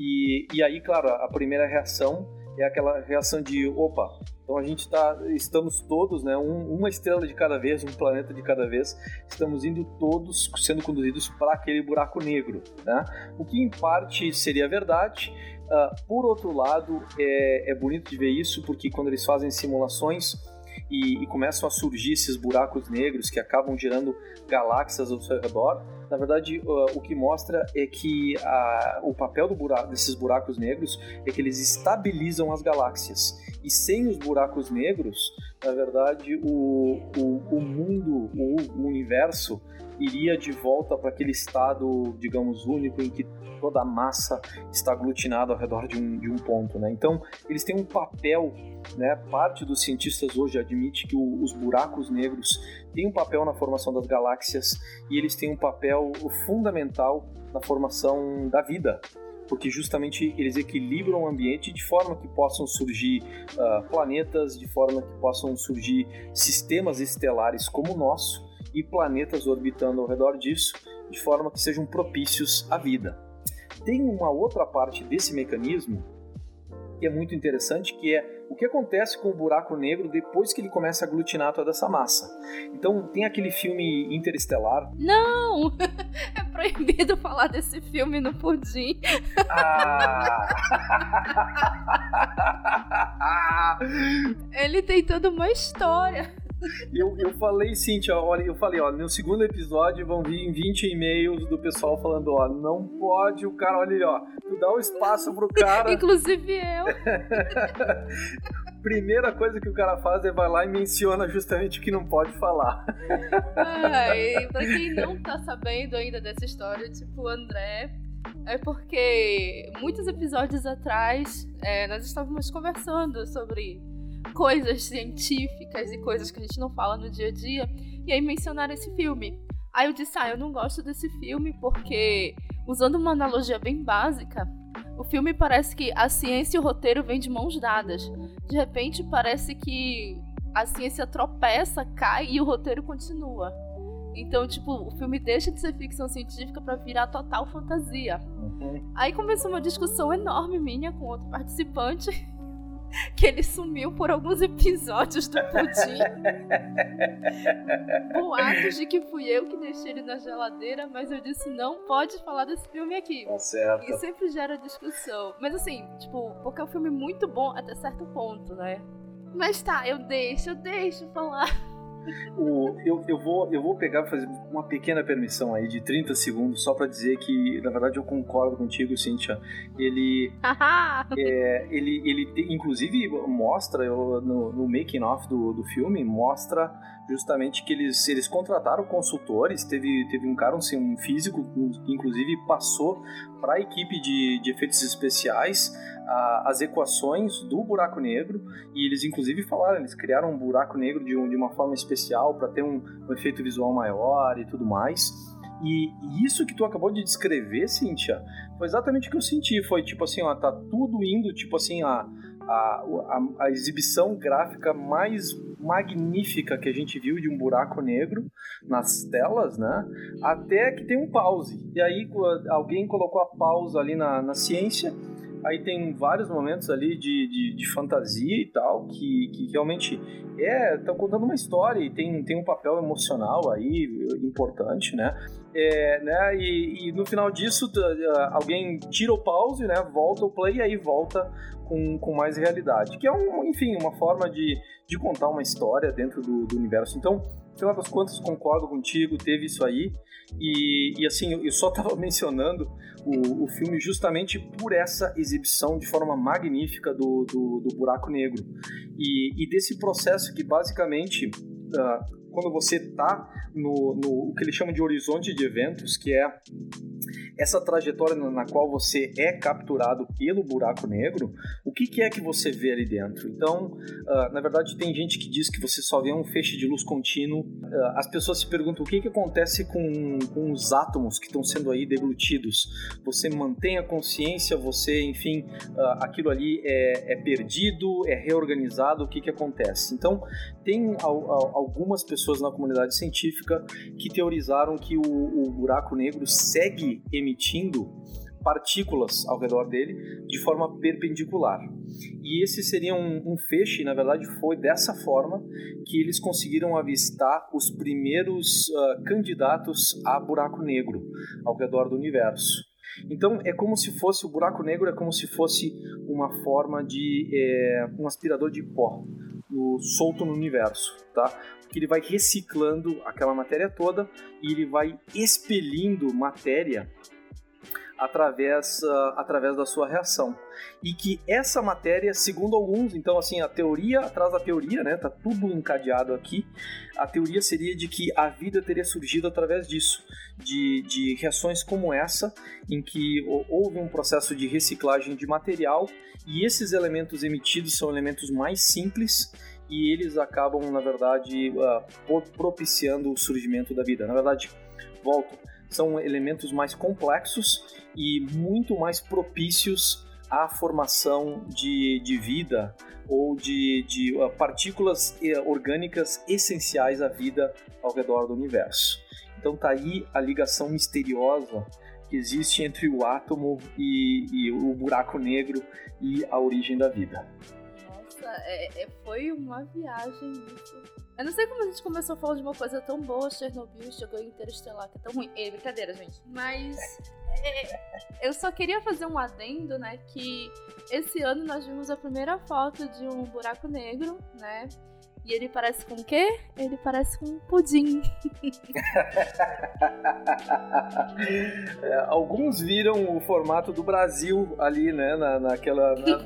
E, e aí, claro, a primeira reação é aquela reação de opa, então a gente tá, estamos todos, né, um, uma estrela de cada vez, um planeta de cada vez, estamos indo todos sendo conduzidos para aquele buraco negro, né? O que em parte seria verdade. Uh, por outro lado, é, é bonito de ver isso porque quando eles fazem simulações e, e, começam a surgir esses buracos negros que acabam gerando galáxias ao seu redor. Na verdade, o que mostra é que a, o papel buraco, desses buracos negros é que eles estabilizam as galáxias. E sem os buracos negros, na verdade, o, o, o mundo, o, o universo, iria de volta para aquele estado, digamos, único em que toda a massa está aglutinada ao redor de um, de um ponto, né? Então, eles têm um papel, né? Parte dos cientistas hoje admite que o, os buracos negros têm um papel na formação das galáxias e eles têm um papel fundamental na formação da vida, porque justamente eles equilibram o ambiente de forma que possam surgir uh, planetas, de forma que possam surgir sistemas estelares como o nosso e planetas orbitando ao redor disso, de forma que sejam propícios à vida tem uma outra parte desse mecanismo que é muito interessante, que é o que acontece com o buraco negro depois que ele começa a aglutinar toda essa massa. Então, tem aquele filme Interestelar. Não! É proibido falar desse filme no pudim. Ah. ele tem toda uma história. Eu, eu falei, Cintia, olha, eu falei, ó, no segundo episódio vão vir 20 e-mails do pessoal falando, ó, não pode, o cara, olha ali, ó, tu dá um espaço pro cara. Inclusive eu. Primeira coisa que o cara faz é vai lá e menciona justamente o que não pode falar. Ai, pra quem não tá sabendo ainda dessa história, tipo, o André é porque muitos episódios atrás é, nós estávamos conversando sobre coisas científicas e coisas que a gente não fala no dia a dia, e aí mencionaram esse filme. Aí eu disse, ah, eu não gosto desse filme porque, usando uma analogia bem básica, o filme parece que a ciência e o roteiro vêm de mãos dadas. De repente parece que a ciência tropeça, cai e o roteiro continua. Então, tipo, o filme deixa de ser ficção científica para virar total fantasia. Uhum. Aí começou uma discussão enorme minha com outro participante que ele sumiu por alguns episódios do Pudim. Boatos de que fui eu que deixei ele na geladeira, mas eu disse não pode falar desse filme aqui. Tá certo. E sempre gera discussão. Mas assim, tipo, porque é um filme muito bom até certo ponto, né? Mas tá, eu deixo, eu deixo falar. O, eu, eu, vou, eu vou pegar fazer uma pequena permissão aí de 30 segundos, só para dizer que, na verdade, eu concordo contigo, Cíntia. Ele. é, ele, ele te, inclusive, mostra eu, no, no making off do, do filme, mostra justamente que eles, eles contrataram consultores. Teve, teve um cara, um físico, que inclusive passou para a equipe de, de efeitos especiais a, as equações do buraco negro e eles inclusive falaram, eles criaram um buraco negro de, um, de uma forma especial para ter um, um, efeito visual maior e tudo mais. E, e, isso que tu acabou de descrever, Cíntia, foi exatamente o que eu senti. Foi tipo assim, ó, tá tudo indo, tipo assim, a, a, a, a exibição gráfica mais magnífica que a gente viu de um buraco negro nas telas, né? Até que tem um pause. E aí alguém colocou a pausa ali na, na ciência Aí tem vários momentos ali de, de, de fantasia e tal, que, que realmente é, estão contando uma história e tem, tem um papel emocional aí importante, né? É, né? E, e, no final disso, alguém tira o pause, né? Volta o play e aí volta com, com mais realidade. Que é, um, enfim, uma forma de, de contar uma história dentro do, do universo. Então, final das concordo contigo, teve isso aí. E, e assim, eu só estava mencionando o, o, filme justamente por essa exibição de forma magnífica do, do, do buraco negro. E, e, desse processo que basicamente. Uh, quando você está no, no o que eles chamam de horizonte de eventos, que é essa trajetória na qual você é capturado pelo buraco negro, o que, que é que você vê ali dentro? Então, uh, na verdade, tem gente que diz que você só vê um feixe de luz contínuo. Uh, as pessoas se perguntam o que, que acontece com, com os átomos que estão sendo aí deglutidos. Você mantém a consciência, você, enfim, uh, aquilo ali é, é, perdido, é reorganizado, o que, que acontece? Então, tem algumas pessoas na comunidade científica que teorizaram que o, o buraco negro segue emitindo partículas ao redor dele de forma perpendicular. E esse seria um, um, feixe, na verdade foi dessa forma que eles conseguiram avistar os primeiros uh, candidatos a buraco negro ao redor do universo. Então é como se fosse o buraco negro é como se fosse uma forma de é, um aspirador de pó no, solto no universo, tá? Que ele vai reciclando aquela matéria toda e ele vai expelindo matéria através, uh, através da sua reação. E que essa matéria, segundo alguns, então assim, a teoria atrás da teoria, né, tá tudo encadeado aqui, a teoria seria de que a vida teria surgido através disso, de, de reações como essa, em que houve um processo de reciclagem de material e esses elementos emitidos são elementos mais simples e eles acabam, na verdade, uh, propiciando o surgimento da vida. Na verdade, volto, são elementos mais complexos e muito mais propícios à formação de, de vida ou de, de uh, partículas eh, orgânicas essenciais à vida ao redor do universo. Então tá aí a ligação misteriosa que existe entre o átomo e, e o buraco negro e a origem da vida. Nossa, é, é, foi uma viagem isso. Eu não sei como a gente começou falando de uma coisa tão boa, Chernobyl, chegou Interestelar, que é tão ruim. É brincadeira, gente. Mas é, eu só queria fazer um adendo, né? Que esse ano nós vimos a primeira foto de um buraco negro, né? E ele parece com o quê? Ele parece com um pudim. é, alguns viram o formato do Brasil ali, né? Na, naquela. Na,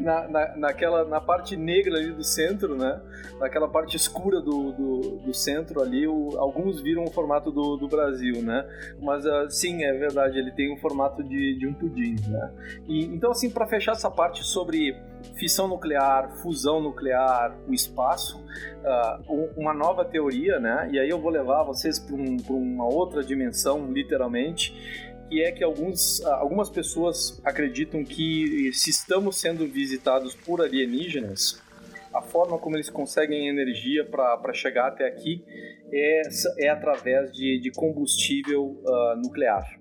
na, na, naquela. Na parte negra ali do centro, né? Naquela parte escura do, do, do centro ali, o, alguns viram o formato do, do Brasil, né? Mas uh, sim, é verdade, ele tem o formato de, de um pudim, né? E, então, assim, para fechar essa parte sobre fissão nuclear, fusão nuclear, o espaço, uh, uma nova teoria, né? E aí eu vou levar vocês para um, uma outra dimensão, literalmente, que é que alguns, uh, algumas pessoas acreditam que se estamos sendo visitados por alienígenas, a forma como eles conseguem energia para chegar até aqui é, é através de, de combustível uh, nuclear.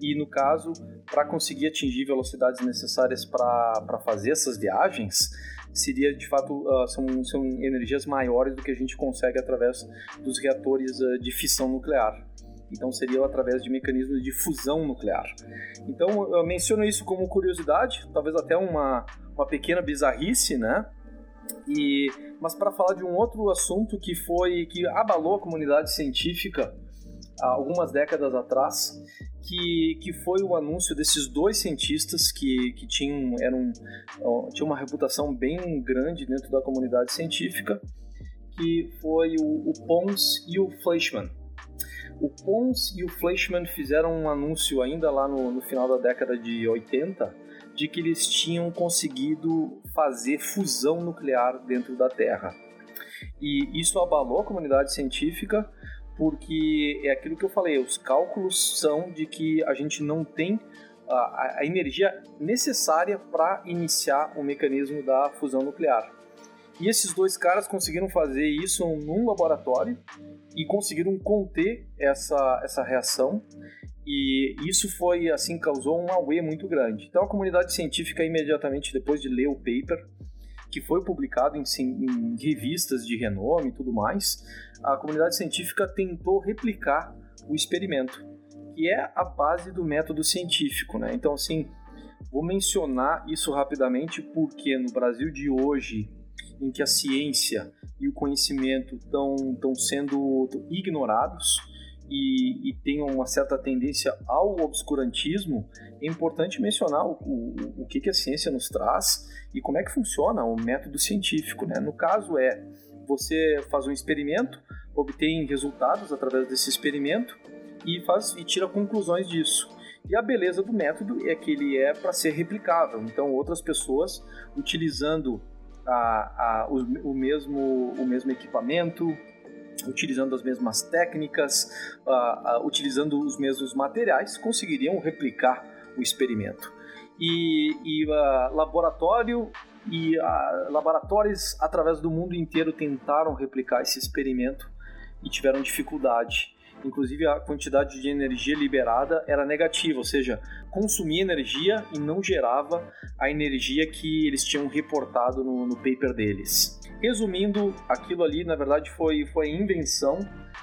E no caso, para conseguir atingir velocidades necessárias para fazer essas viagens, seria de fato uh, são, são energias maiores do que a gente consegue através dos reatores uh, de fissão nuclear. Então seria através de mecanismos de fusão nuclear. Então eu menciono isso como curiosidade, talvez até uma, uma pequena bizarrice, né? E, mas para falar de um outro assunto que foi que abalou a comunidade científica algumas décadas atrás, que, que foi o anúncio desses dois cientistas que, que tinham, eram, tinham uma reputação bem grande dentro da comunidade científica, que foi o, o Pons e o Fleischmann. O Pons e o Fleischmann fizeram um anúncio ainda lá no, no final da década de 80 de que eles tinham conseguido fazer fusão nuclear dentro da Terra. E isso abalou a comunidade científica porque é aquilo que eu falei, os cálculos são de que a gente não tem a, a energia necessária para iniciar o mecanismo da fusão nuclear. E esses dois caras conseguiram fazer isso num laboratório e conseguiram conter essa, essa reação. E isso foi, assim, causou um auê muito grande. Então a comunidade científica, imediatamente depois de ler o paper, que foi publicado em, em revistas de renome e tudo mais, a comunidade científica tentou replicar o experimento, que é a base do método científico, né? Então, assim, vou mencionar isso rapidamente porque no Brasil de hoje, em que a ciência e o conhecimento estão sendo ignorados, e, e tem uma certa tendência ao obscurantismo, é importante mencionar o, o, o que, que a ciência nos traz e como é que funciona o método científico. Né? No caso é, você faz um experimento, obtém resultados através desse experimento e, faz, e tira conclusões disso. E a beleza do método é que ele é para ser replicável. Então, outras pessoas utilizando a, a, o, o, mesmo, o mesmo equipamento, utilizando as mesmas técnicas, uh, uh, utilizando os mesmos materiais, conseguiriam replicar o experimento. E, e uh, laboratório e laboratórios através do mundo inteiro tentaram replicar esse experimento e tiveram dificuldade. Inclusive a quantidade de energia liberada era negativa, ou seja, consumia energia e não gerava a energia que eles tinham reportado no, no paper deles. Resumindo, aquilo ali na verdade foi, foi invenção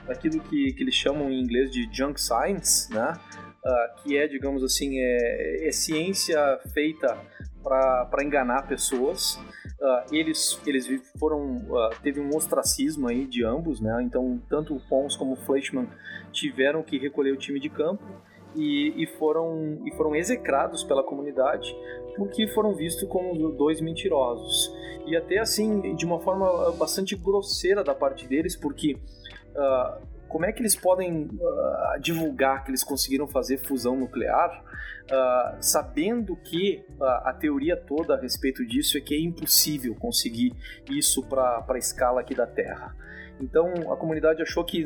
daquilo que, que eles chamam em inglês de junk science, né? Uh, que é, digamos assim, é, é ciência feita para enganar pessoas. Uh, eles, eles foram uh, teve um ostracismo aí de ambos, né? Então tanto o Pons como o Fleischmann tiveram que recolher o time de campo e, e, foram, e foram execrados pela comunidade porque foram vistos como dois mentirosos. E até assim, de uma forma bastante grosseira da parte deles, porque uh, como é que eles podem uh, divulgar que eles conseguiram fazer fusão nuclear, uh, sabendo que uh, a teoria toda a respeito disso é que é impossível conseguir isso para a escala aqui da Terra. Então a comunidade achou que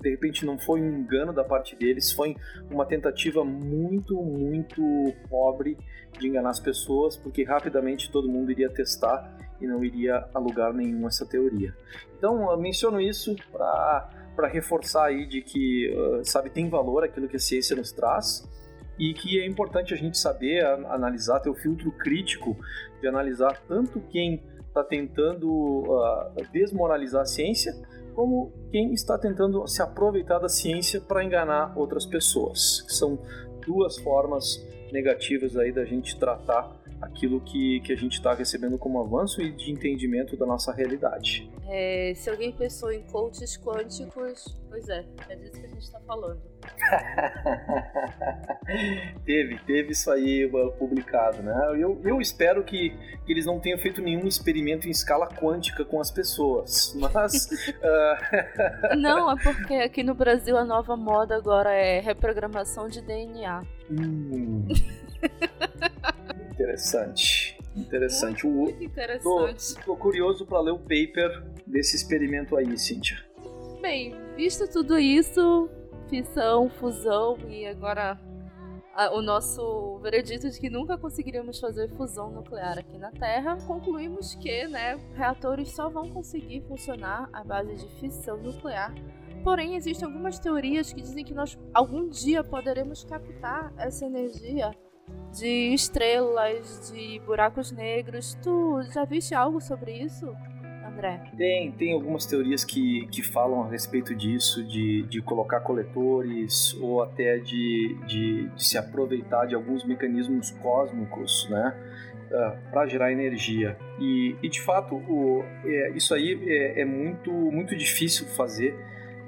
de repente não foi um engano da parte deles, foi uma tentativa muito, muito pobre de enganar as pessoas, porque rapidamente todo mundo iria testar e não iria a lugar nenhum essa teoria. Então, menciono isso para reforçar aí de que, sabe, tem valor aquilo que a ciência nos traz e que é importante a gente saber analisar, ter o filtro crítico de analisar tanto quem está tentando uh, desmoralizar a ciência, como quem está tentando se aproveitar da ciência para enganar outras pessoas. São duas formas negativas aí da gente tratar aquilo que, que a gente está recebendo como avanço e de entendimento da nossa realidade. É, se alguém pensou em coaches quânticos, pois é, é disso que a gente está falando. teve, teve isso aí publicado, né? Eu, eu espero que, que eles não tenham feito nenhum experimento em escala quântica com as pessoas, mas... uh... não, é porque aqui no Brasil a nova moda agora é reprogramação de DNA. Hum. interessante. Interessante. Muito interessante. Tô, tô curioso para ler o paper desse experimento aí, Cíntia. Bem, visto tudo isso, fissão, fusão e agora a, o nosso veredito de que nunca conseguiríamos fazer fusão nuclear aqui na Terra, concluímos que né, reatores só vão conseguir funcionar à base de fissão nuclear. Porém, existem algumas teorias que dizem que nós algum dia poderemos captar essa energia de estrelas, de buracos negros. Tu já viste algo sobre isso? André? Tem, tem algumas teorias que, que falam a respeito disso, de, de colocar coletores ou até de, de, de se aproveitar de alguns mecanismos cósmicos, né? uh, para gerar energia. E, e de fato, o, é, isso aí é, é, muito, muito difícil fazer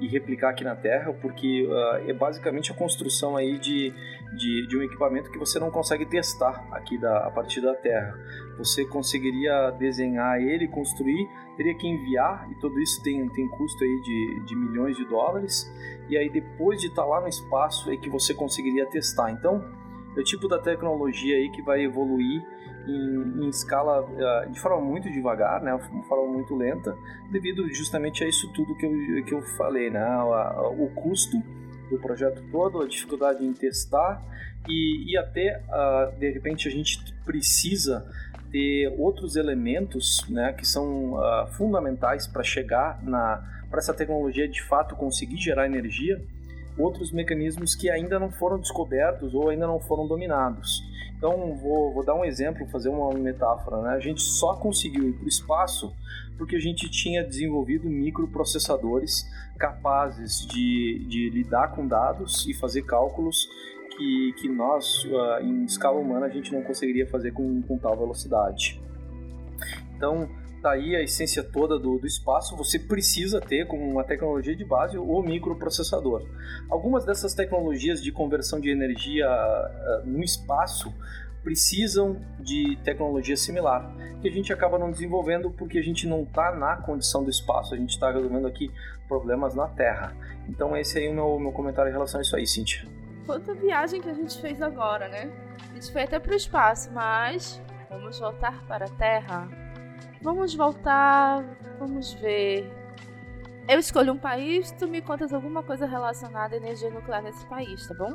e replicar aqui na Terra, porque uh, é basicamente a construção aí de, de, de, um equipamento que você não consegue testar aqui da, a partir da Terra. Você conseguiria desenhar ele, construir, teria que enviar, e tudo isso tem, tem custo aí de, de milhões de dólares, e aí depois de estar tá lá no espaço é que você conseguiria testar. Então, é o tipo da tecnologia aí que vai evoluir em, em, escala uh, de forma muito devagar, né, uma forma muito lenta, devido justamente a isso tudo que eu, que eu falei, né, o custo do projeto todo, a dificuldade em testar e, e até uh, de repente a gente precisa ter outros elementos, né, que são uh, fundamentais para chegar na para essa tecnologia de fato conseguir gerar energia outros mecanismos que ainda não foram descobertos ou ainda não foram dominados. Então, vou, vou dar um exemplo, fazer uma metáfora. Né? A gente só conseguiu ir para o espaço porque a gente tinha desenvolvido microprocessadores capazes de, de lidar com dados e fazer cálculos que, que nós, uh, em escala humana, a gente não conseguiria fazer com, com tal velocidade. Então, daí a essência toda do, do espaço, você precisa ter como uma tecnologia de base o microprocessador. Algumas dessas tecnologias de conversão de energia uh, no espaço precisam de tecnologia similar, que a gente acaba não desenvolvendo porque a gente não está na condição do espaço, a gente está resolvendo aqui problemas na Terra. Então esse aí é o meu, meu comentário em relação a isso aí, Cintia. Quanta viagem que a gente fez agora, né? A gente foi até para o espaço, mas vamos voltar para a Terra Vamos voltar. Vamos ver. Eu escolho um país, tu me contas alguma coisa relacionada à energia nuclear nesse país, tá bom?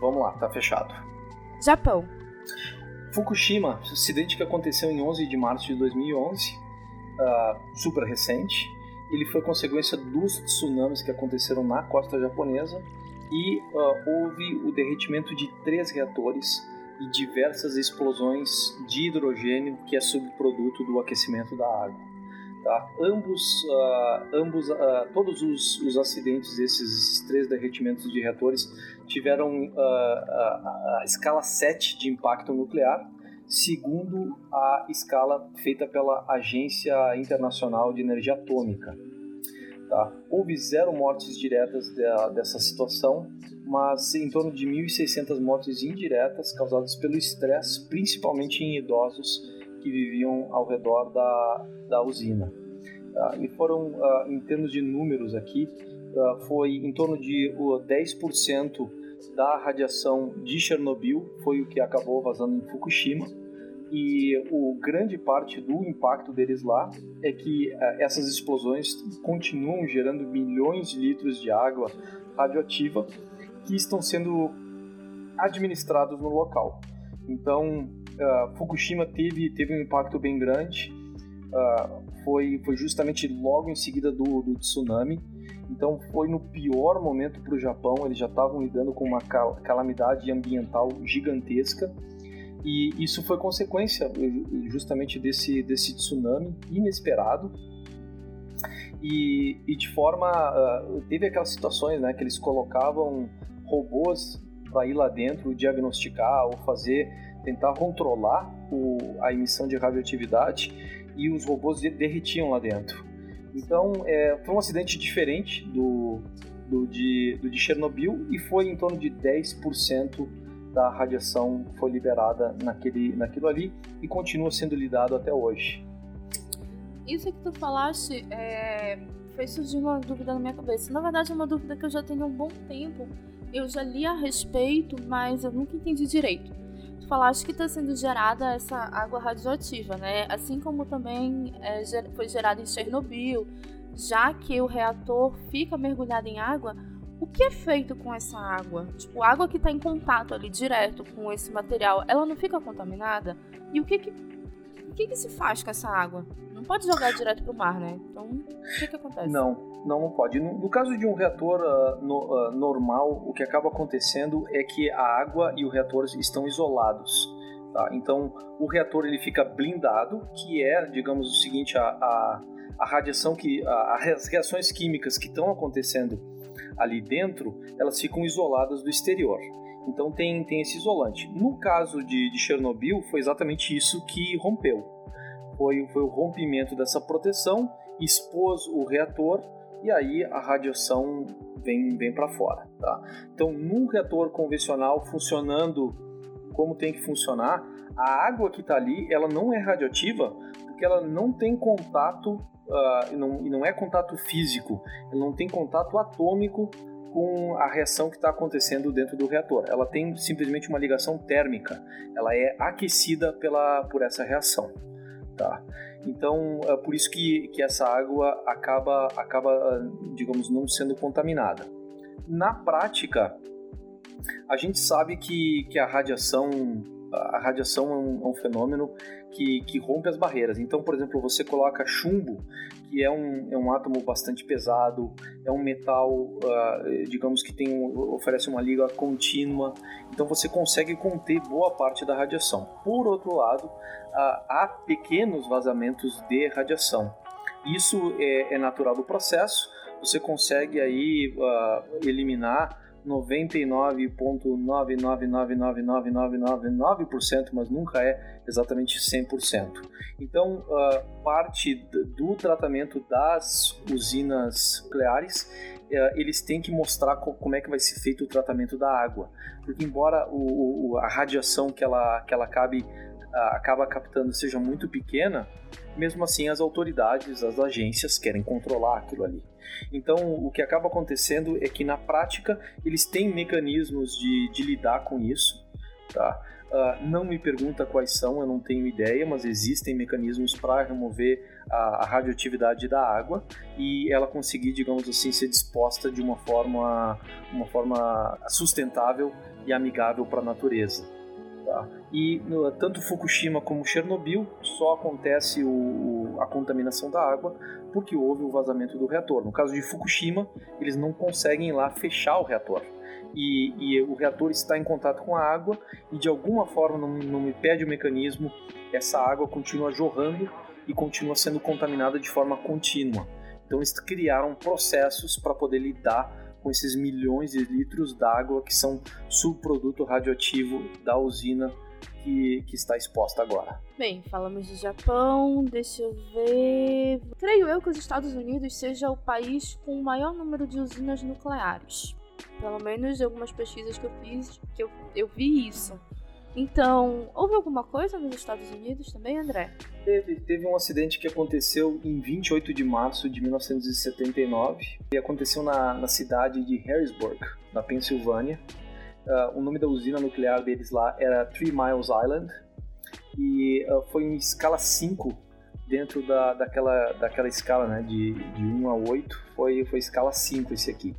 Vamos lá, tá fechado. Japão. Fukushima, acidente que aconteceu em 11 de março de 2011, uh, ah, super recente. Ele foi consequência dos tsunamis que aconteceram na costa japonesa e uh, houve o derretimento de três reatores e diversas explosões de hidrogênio, que é subproduto do aquecimento da água. Tá? Ambos, uh, ambos uh, todos os, os acidentes, esses três derretimentos de reatores, tiveram uh, a escala 7 de impacto nuclear, segundo a escala feita pela Agência Internacional de Energia Atômica. Tá? Houve zero mortes diretas de, dessa situação, mas em torno de 1.600 mortes indiretas causadas pelo estresse, principalmente em idosos que viviam ao redor da, da usina. Tá? E foram, uh, em termos de números aqui, foi em torno de uh, 10% da radiação de Chernobyl foi o que acabou vazando em Fukushima e o grande parte do impacto deles lá é que uh, essas explosões continuam gerando milhões de litros de água radioativa que estão sendo administrados no local. Então, uh, Fukushima teve, teve um impacto bem grande, uh, foi, foi justamente logo em seguida do, do tsunami. Então, foi no pior momento para o Japão, eles já estavam lidando com uma calamidade ambiental gigantesca e isso foi consequência justamente desse, desse tsunami inesperado. E, e de forma. Uh, teve aquelas situações né, que eles colocavam robôs para ir lá dentro diagnosticar ou fazer. tentar controlar o, a emissão de radioatividade e os robôs derretiam lá dentro. Então é, foi um acidente diferente do, do, de, do de Chernobyl e foi em torno de 10% da radiação foi liberada naquele, naquilo ali e continua sendo lidado até hoje. Isso que tu falaste é, fez surgir uma dúvida na minha cabeça. Na verdade, é uma dúvida que eu já tenho há um bom tempo. Eu já li a respeito, mas eu nunca entendi direito. Tu falaste que está sendo gerada essa água radioativa, né? Assim como também é, foi gerada em Chernobyl, já que o reator fica mergulhado em água, o que é feito com essa água? Tipo, a água que está em contato ali direto com esse material, ela não fica contaminada? E o que que, o que, que se faz com essa água? Não pode jogar direto para o mar, né? Então, o que que acontece? Não, não, não pode. No, no caso de um reator uh, no, uh, normal, o que acaba acontecendo é que a água e o reator estão isolados. Tá? Então, o reator ele fica blindado, que é, digamos o seguinte, a, a, a radiação que, a, as reações químicas que estão acontecendo ali dentro, elas ficam isoladas do exterior. Então tem, tem esse isolante. No caso de, de Chernobyl, foi exatamente isso que rompeu. Foi, foi o rompimento dessa proteção, expôs o reator e aí a radiação vem, vem para fora. Tá? Então, num reator convencional funcionando como tem que funcionar, a água que está ali ela não é radioativa porque ela não tem contato uh, e, não, e não é contato físico, ela não tem contato atômico com a reação que está acontecendo dentro do reator. Ela tem simplesmente uma ligação térmica. Ela é aquecida pela, por essa reação. Tá? Então, é por isso que, que essa água acaba, acaba, digamos, não sendo contaminada. Na prática, a gente sabe que, que a radiação a radiação é um, é um fenômeno que, que, rompe as barreiras. Então, por exemplo, você coloca chumbo, que é um, é um átomo bastante pesado, é um metal, uh, digamos que tem oferece uma liga contínua, então você consegue conter boa parte da radiação. Por outro lado, uh, há pequenos vazamentos de radiação. Isso é, é natural do processo, você consegue aí uh, eliminar 99,9999999%, mas nunca é exatamente 100%. Então, uh, parte do tratamento das usinas nucleares, uh, eles têm que mostrar co como é que vai ser feito o tratamento da água, porque embora o, o, a radiação que ela, que ela cabe, uh, acaba captando seja muito pequena, mesmo assim as autoridades, as agências querem controlar aquilo ali. Então, o que acaba acontecendo é que na prática eles têm mecanismos de, de lidar com isso, tá? Uh, não me pergunta quais são, eu não tenho ideia, mas existem mecanismos para remover a, a, radioatividade da água e ela conseguir, digamos assim, ser disposta de uma forma, uma forma sustentável e amigável para a natureza. Tá? E tanto Fukushima como Chernobyl só acontece o, a contaminação da água porque houve o vazamento do reator. No caso de Fukushima, eles não conseguem lá fechar o reator. E, e, o reator está em contato com a água e de alguma forma não, não me pede o mecanismo, essa água continua jorrando e continua sendo contaminada de forma contínua. Então eles criaram processos para poder lidar com esses milhões de litros d'água que são subproduto radioativo da usina que, que, está exposta agora. Bem, falamos de Japão, deixa eu ver. Creio eu que os Estados Unidos seja o país com o maior número de usinas nucleares. Pelo menos algumas pesquisas que eu fiz, que eu, eu vi isso. Então, houve alguma coisa nos Estados Unidos também, André? Teve, teve um acidente que aconteceu em 28 de março de 1979 e aconteceu na, na cidade de Harrisburg, na Pensilvânia. Uh, o nome da usina nuclear deles lá era Three Miles Island e uh, foi em escala 5 dentro da, daquela, daquela escala né, de, de 1 a 8, foi, foi escala 5 esse aqui.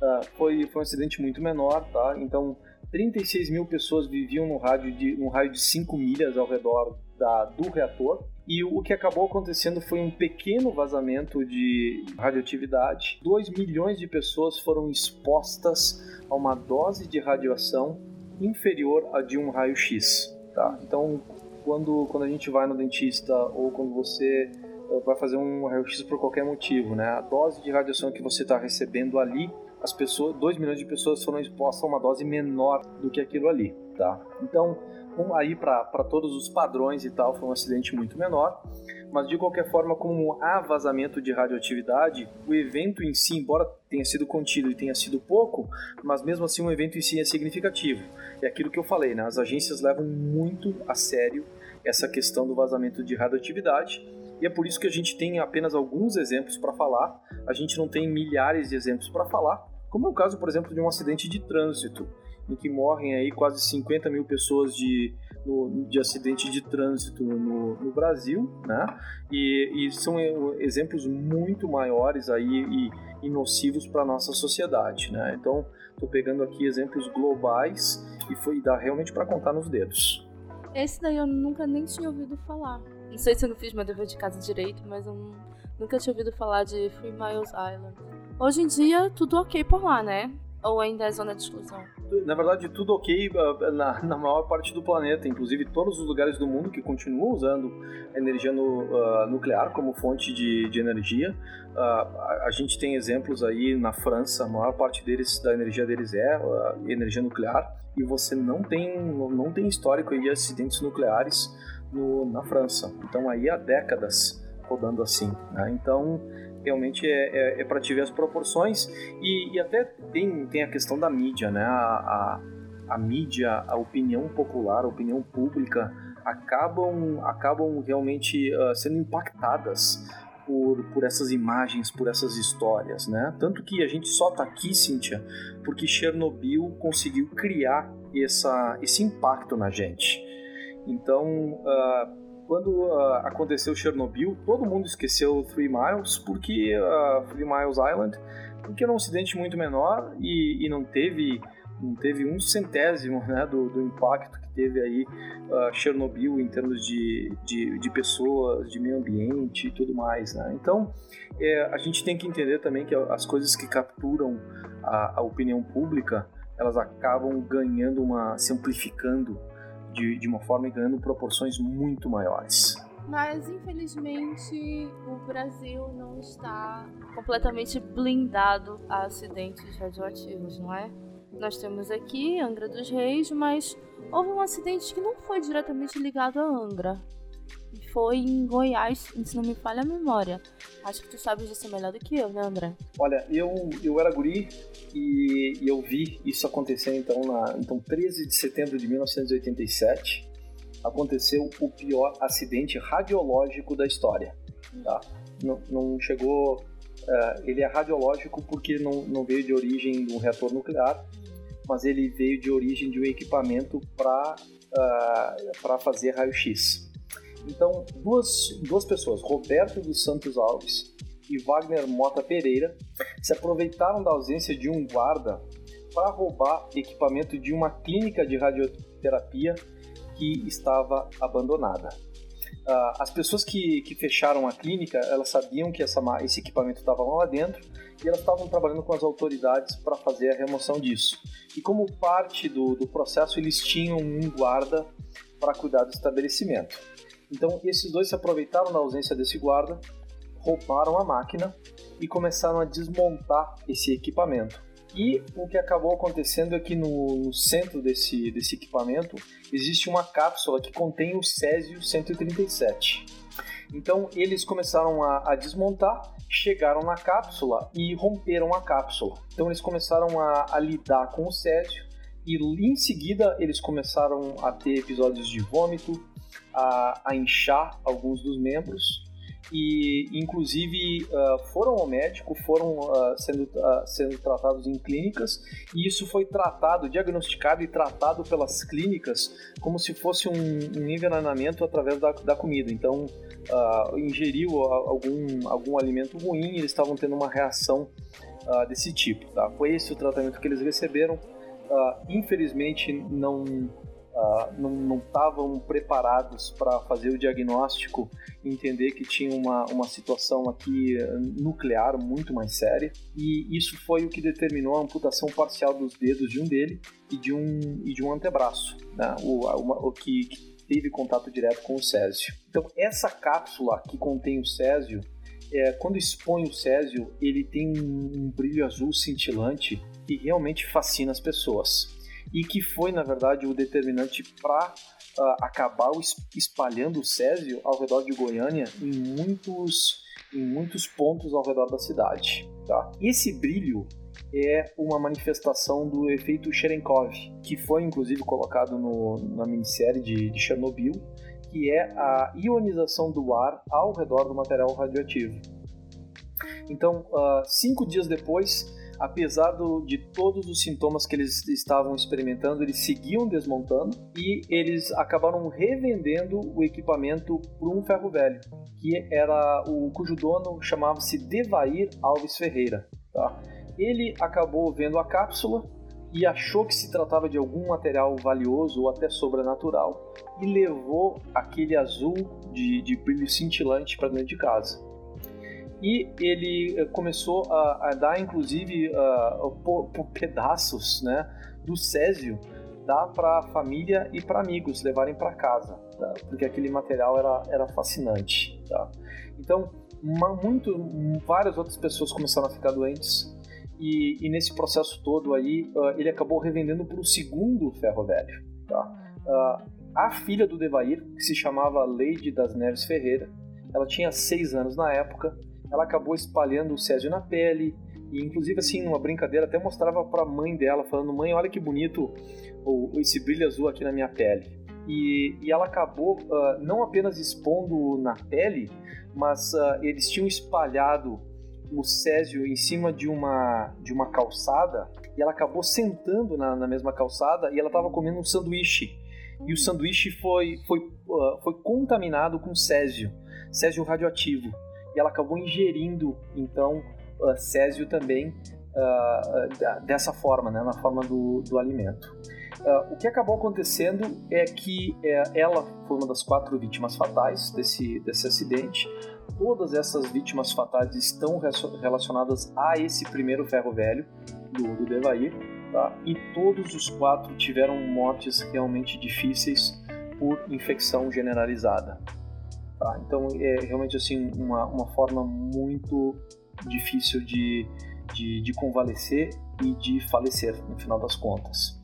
Uh, foi, foi um acidente muito menor, tá? Então 36 mil pessoas viviam no, rádio de, no raio de 5 milhas ao redor da, do reator. E o que acabou acontecendo foi um pequeno vazamento de radioatividade. 2 milhões de pessoas foram expostas a uma dose de radiação inferior a de um raio-x. Tá? Então, quando, quando a gente vai no dentista ou quando você eh, vai fazer um raio-x por qualquer motivo, né? a dose de radiação que você está recebendo ali as pessoas, 2 milhões de pessoas foram expostas a uma dose menor do que aquilo ali, tá? Então, um, aí para todos os padrões e tal, foi um acidente muito menor, mas de qualquer forma, como há vazamento de radioatividade, o evento em si, embora tenha sido contido e tenha sido pouco, mas mesmo assim o evento em si é significativo. É aquilo que eu falei, né? As agências levam muito a sério essa questão do vazamento de radioatividade e é por isso que a gente tem apenas alguns exemplos para falar, a gente não tem milhares de exemplos para falar, como é o caso, por exemplo, de um acidente de trânsito, em que morrem aí quase 50 mil pessoas de, no, de acidente de trânsito no, no Brasil, né? E, e, são exemplos muito maiores aí e, e nocivos para a nossa sociedade, né? Então, estou pegando aqui exemplos globais e foi dá realmente para contar nos dedos. Esse daí eu nunca nem tinha ouvido falar. Não sei se eu não fiz meu dever de casa direito, mas eu nunca tinha ouvido falar de Three Miles Island. Hoje em dia, tudo ok por lá, né? Ou ainda é zona de exclusão? Na verdade, tudo ok ah, na, na maior parte do planeta, inclusive todos os lugares do mundo que continuam usando energia no, uh, nuclear como fonte de, de energia. Uh, a, a, gente tem exemplos aí na França, a maior parte deles, da energia deles é uh, energia nuclear, e você não tem, não tem histórico de acidentes nucleares no, na França. Então aí há décadas rodando assim. Né? Então realmente é, é, é para te ver as proporções e, e, até tem, tem a questão da mídia, né? A, a, a, mídia, a opinião popular, a opinião pública acabam, acabam realmente uh, sendo impactadas por, por essas imagens, por essas histórias, né? Tanto que a gente só tá aqui, Cíntia, porque Chernobyl conseguiu criar essa, esse impacto na gente. Então, uh, quando uh, aconteceu Chernobyl, todo mundo esqueceu Three Miles, porque uh, Three Miles Island, porque era um acidente muito menor e, e não teve não teve um centésimo né, do, do, impacto que teve aí uh, Chernobyl em termos de, de, de, pessoas, de meio ambiente e tudo mais. Né? Então, é, a gente tem que entender também que as coisas que capturam a, a opinião pública, elas acabam ganhando uma, se amplificando de, de uma forma e ganhando proporções muito maiores. Mas infelizmente o Brasil não está completamente blindado a acidentes radioativos, não é? Nós temos aqui Angra dos Reis, mas houve um acidente que não foi diretamente ligado a Angra foi em Goiás, se não me falha a memória. Acho que tu sabes disso melhor do que eu, né, André? Olha, eu, eu era guri e, e eu vi isso acontecer então na então 13 de setembro de 1987. Aconteceu o pior acidente radiológico da história. Tá? Não, não chegou. Uh, ele é radiológico porque não, não veio de origem de um reator nuclear, mas ele veio de origem de um equipamento para uh, para fazer raio-x. Então, duas, duas pessoas, Roberto dos Santos Alves e Wagner Mota Pereira, se aproveitaram da ausência de um guarda para roubar equipamento de uma clínica de radioterapia que estava abandonada. Uh, as pessoas que, que fecharam a clínica, elas sabiam que essa, esse equipamento estava lá dentro e elas estavam trabalhando com as autoridades para fazer a remoção disso. E como parte do, do processo, eles tinham um guarda para cuidar do estabelecimento. Então, esses dois se aproveitaram da ausência desse guarda, roubaram a máquina e começaram a desmontar esse equipamento. E o que acabou acontecendo é que no, centro desse, desse equipamento existe uma cápsula que contém o Césio 137. Então eles começaram a, a, desmontar, chegaram na cápsula e romperam a cápsula. Então eles começaram a, a lidar com o Césio e em seguida eles começaram a ter episódios de vômito, a, a inchar alguns dos membros e inclusive uh, foram ao médico, foram uh, sendo, uh, sendo tratados em clínicas e isso foi tratado, diagnosticado e tratado pelas clínicas como se fosse um, envenenamento através da, da comida. Então, ingeriu algum, algum alimento ruim e eles estavam tendo uma reação desse tipo. Tá? Foi esse o tratamento que eles receberam. infelizmente, não uh, não estavam preparados para fazer o diagnóstico e entender que tinha uma, uma situação aqui eh, nuclear muito mais séria. E isso foi o que determinou a amputação parcial dos dedos de um dele e de um, e de um antebraço, né? o, uma, o que, que teve contato direto com o césio. Então, essa cápsula que contém o césio, é, quando expõe o césio, ele tem um, um brilho azul cintilante que realmente fascina as pessoas e que foi, na verdade, o determinante para uh, ah, acabar espalhando o Césio ao redor de Goiânia em muitos, em muitos pontos ao redor da cidade. Tá? Esse brilho é uma manifestação do efeito Cherenkov, que foi inclusive colocado no, na minissérie de, de Chernobyl, que é a ionização do ar ao redor do material radioativo. Então, uh, cinco dias depois, apesar do, de todos os sintomas que eles estavam experimentando, eles seguiam desmontando e eles acabaram revendendo o equipamento para um ferro velho, que era o cujo dono chamava-se Devair Alves Ferreira. Tá? Ele acabou vendo a cápsula e achou que se tratava de algum material valioso ou até sobrenatural e levou aquele azul de, de brilho cintilante para dentro de casa. E ele começou a, a dar, inclusive, por, por pedaços né, do césio dar para a família e para amigos levarem para casa, tá? porque aquele material era, era fascinante. Tá? Então, uma, muito, várias outras pessoas começaram a ficar doentes e, e nesse processo todo aí uh, ele acabou revendendo para o segundo ferro velho. Tá? Uh, a filha do Devair, que se chamava Lady das Neves Ferreira, ela tinha seis anos na época, ela acabou espalhando o césio na pele, e inclusive assim, numa brincadeira, até mostrava para a mãe dela, falando: Mãe, olha que bonito esse brilho azul aqui na minha pele. E, e ela acabou uh, não apenas expondo na pele, mas uh, eles tinham espalhado o césio em cima de uma, de uma calçada e ela acabou sentando na, na mesma calçada e ela estava comendo um sanduíche. E o sanduíche foi, foi, uh, foi contaminado com césio, césio radioativo. E ela acabou ingerindo, então, uh, césio também uh, dessa forma, né, na forma do, do alimento. Uh, o que acabou acontecendo é que é, ela foi uma das quatro vítimas fatais desse, desse acidente. Todas essas vítimas fatais estão relacionadas a esse primeiro ferro velho do, do Devair, tá? e todos os quatro tiveram mortes realmente difíceis por infecção generalizada. Tá? Então é realmente assim uma, uma forma muito difícil de, de, de convalescer e de falecer, no final das contas.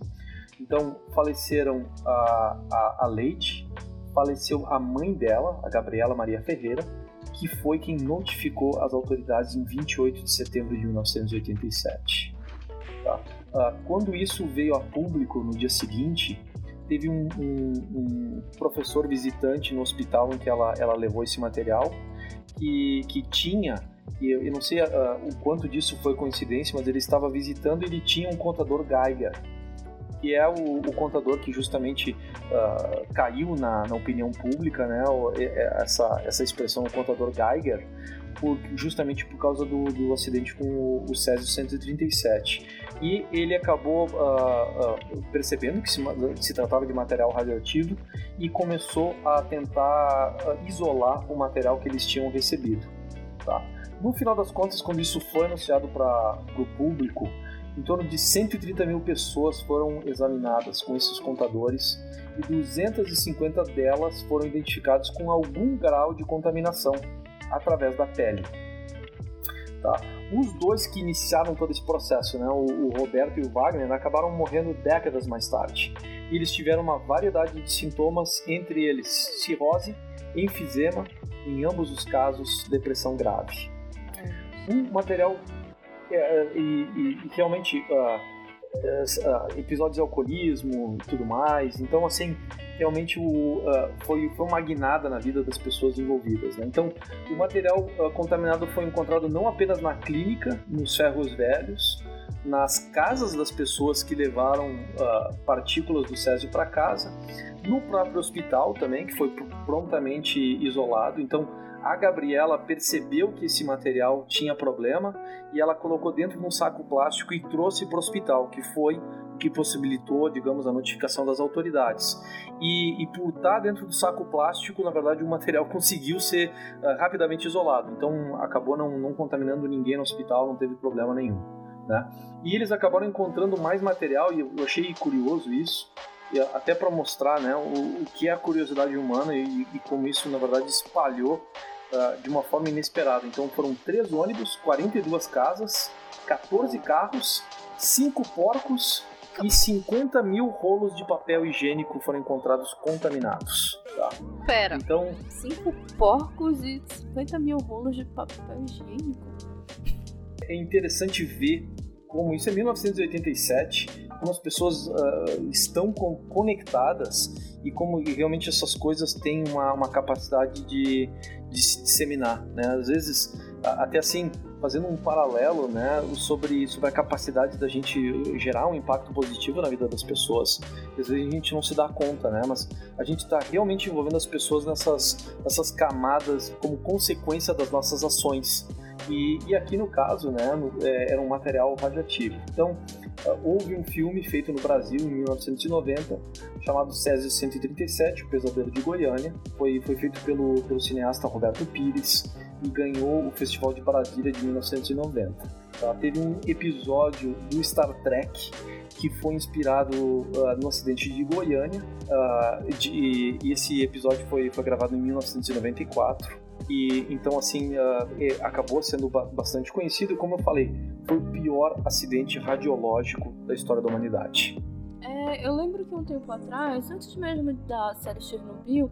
Então, faleceram a, a, a Leite, faleceu a mãe dela, a Gabriela Maria Ferreira, que foi quem notificou as autoridades em 28 de setembro de 1987. Tá? Ah, quando isso veio a público no dia seguinte, teve um, um, um, professor visitante no hospital em que ela, ela levou esse material que, que tinha e eu, eu não sei uh, o quanto disso foi coincidência, mas ele estava visitando e ele tinha um contador Geiger, que é o, o contador que justamente uh, caiu na, na, opinião pública, né? Essa, essa expressão, contador Geiger, por, justamente por causa do, do acidente com o, o Césio 137. E ele acabou uh, uh, percebendo que se, se, tratava de material radioativo e começou a tentar uh, isolar o material que eles tinham recebido. Tá? No final das contas, quando isso foi anunciado para o público, em torno de 130 mil pessoas foram examinadas com esses contadores e 250 delas foram identificadas com algum grau de contaminação através da pele. Tá? Os dois que iniciaram todo esse processo, né, o, o Roberto e o Wagner, acabaram morrendo décadas mais tarde. E eles tiveram uma variedade de sintomas, entre eles cirrose, enfisema, em ambos os casos depressão grave um material é, é, e, e, e, realmente uh, uh, episódios de alcoolismo e tudo mais. Então, assim, realmente o, uh, foi, foi uma guinada na vida das pessoas envolvidas. Né? Então, o material contaminado foi encontrado não apenas na clínica, nos ferros velhos, nas casas das pessoas que levaram partículas do césio para casa, no próprio hospital também, que foi prontamente isolado. Então, a Gabriela percebeu que esse material tinha problema e ela colocou dentro de um saco plástico e trouxe para o hospital, que foi que possibilitou, digamos, a notificação das autoridades. E, e, por estar dentro do saco plástico, na verdade, o material conseguiu ser uh, rapidamente isolado. Então, acabou não, não contaminando ninguém no hospital, não teve problema nenhum. Né? E eles acabaram encontrando mais material, e eu achei curioso isso, até para mostrar né, o, o, que é a curiosidade humana e, e como isso, na verdade, espalhou uh, de uma forma inesperada. Então foram três ônibus, 42 casas, 14 carros, 5 porcos e 50 mil rolos de papel higiênico foram encontrados contaminados. Tá? Pera. Então. 5 porcos e 50 mil rolos de papel higiênico? É interessante ver como isso é 1987, como as pessoas uh, estão conectadas e como realmente essas coisas têm uma, uma capacidade de, de se disseminar, né? Às vezes, até assim, fazendo um paralelo, né, sobre, sobre a capacidade da gente gerar um impacto positivo na vida das pessoas. Às vezes a gente não se dá conta, né, mas a gente está realmente envolvendo as pessoas nessas, nessas camadas como consequência das nossas ações. E, e aqui no caso, né, é, era um material radioativo. Então, ah, houve um filme feito no Brasil em 1990 chamado Césio 137, O Pesadelo de Goiânia. Foi, foi feito pelo, pelo cineasta Roberto Pires. e ganhou o Festival de Brasília de 1990. Tá? Teve um episódio do Star Trek que foi inspirado uh, no acidente de Goiânia. Uh, de, e esse episódio foi, foi gravado em 1994. E então, assim, uh, acabou sendo bastante conhecido. Como eu falei, foi o pior acidente radiológico da história da humanidade. É, eu lembro que um tempo atrás, antes mesmo da série Chernobyl,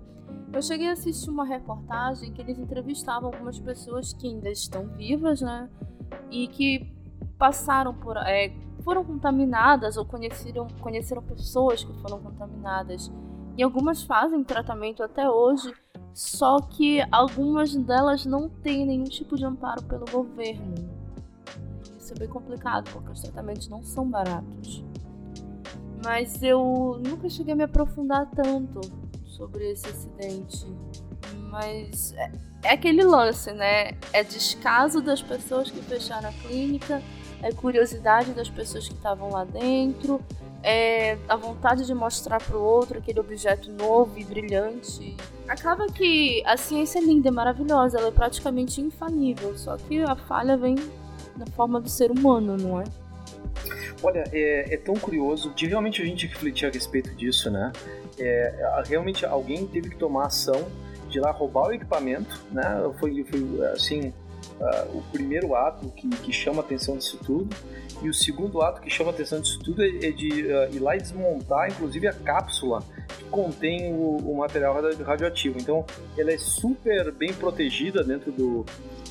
eu cheguei a assistir uma reportagem que eles entrevistavam algumas pessoas que ainda estão vivas, né? E que passaram por. É, foram contaminadas ou conheceram, conheceram pessoas que foram contaminadas. E algumas fazem tratamento até hoje, só que algumas delas não têm nenhum tipo de amparo pelo governo. Isso é bem complicado, porque os tratamentos não são baratos. Mas eu nunca cheguei a me aprofundar tanto sobre esse acidente. Mas é, é aquele lance, né? É descaso das pessoas que fecharam a clínica é curiosidade das pessoas que estavam lá dentro, é a vontade de mostrar para o outro aquele objeto novo e brilhante. Acaba que a ciência é linda, é maravilhosa, ela é praticamente infalível, só que a falha vem na forma do ser humano, não é? Olha, é, é tão curioso de realmente a gente refletir a respeito disso, né? É, realmente alguém teve que tomar ação de lá roubar o equipamento, né? Foi, foi assim, uh, o primeiro ato que, que chama a atenção disso tudo, e o segundo ato que chama a atenção disso tudo é, é de uh, ir lá e desmontar, inclusive, a cápsula que contém o, o, material radioativo. Então, ela é super bem protegida dentro do,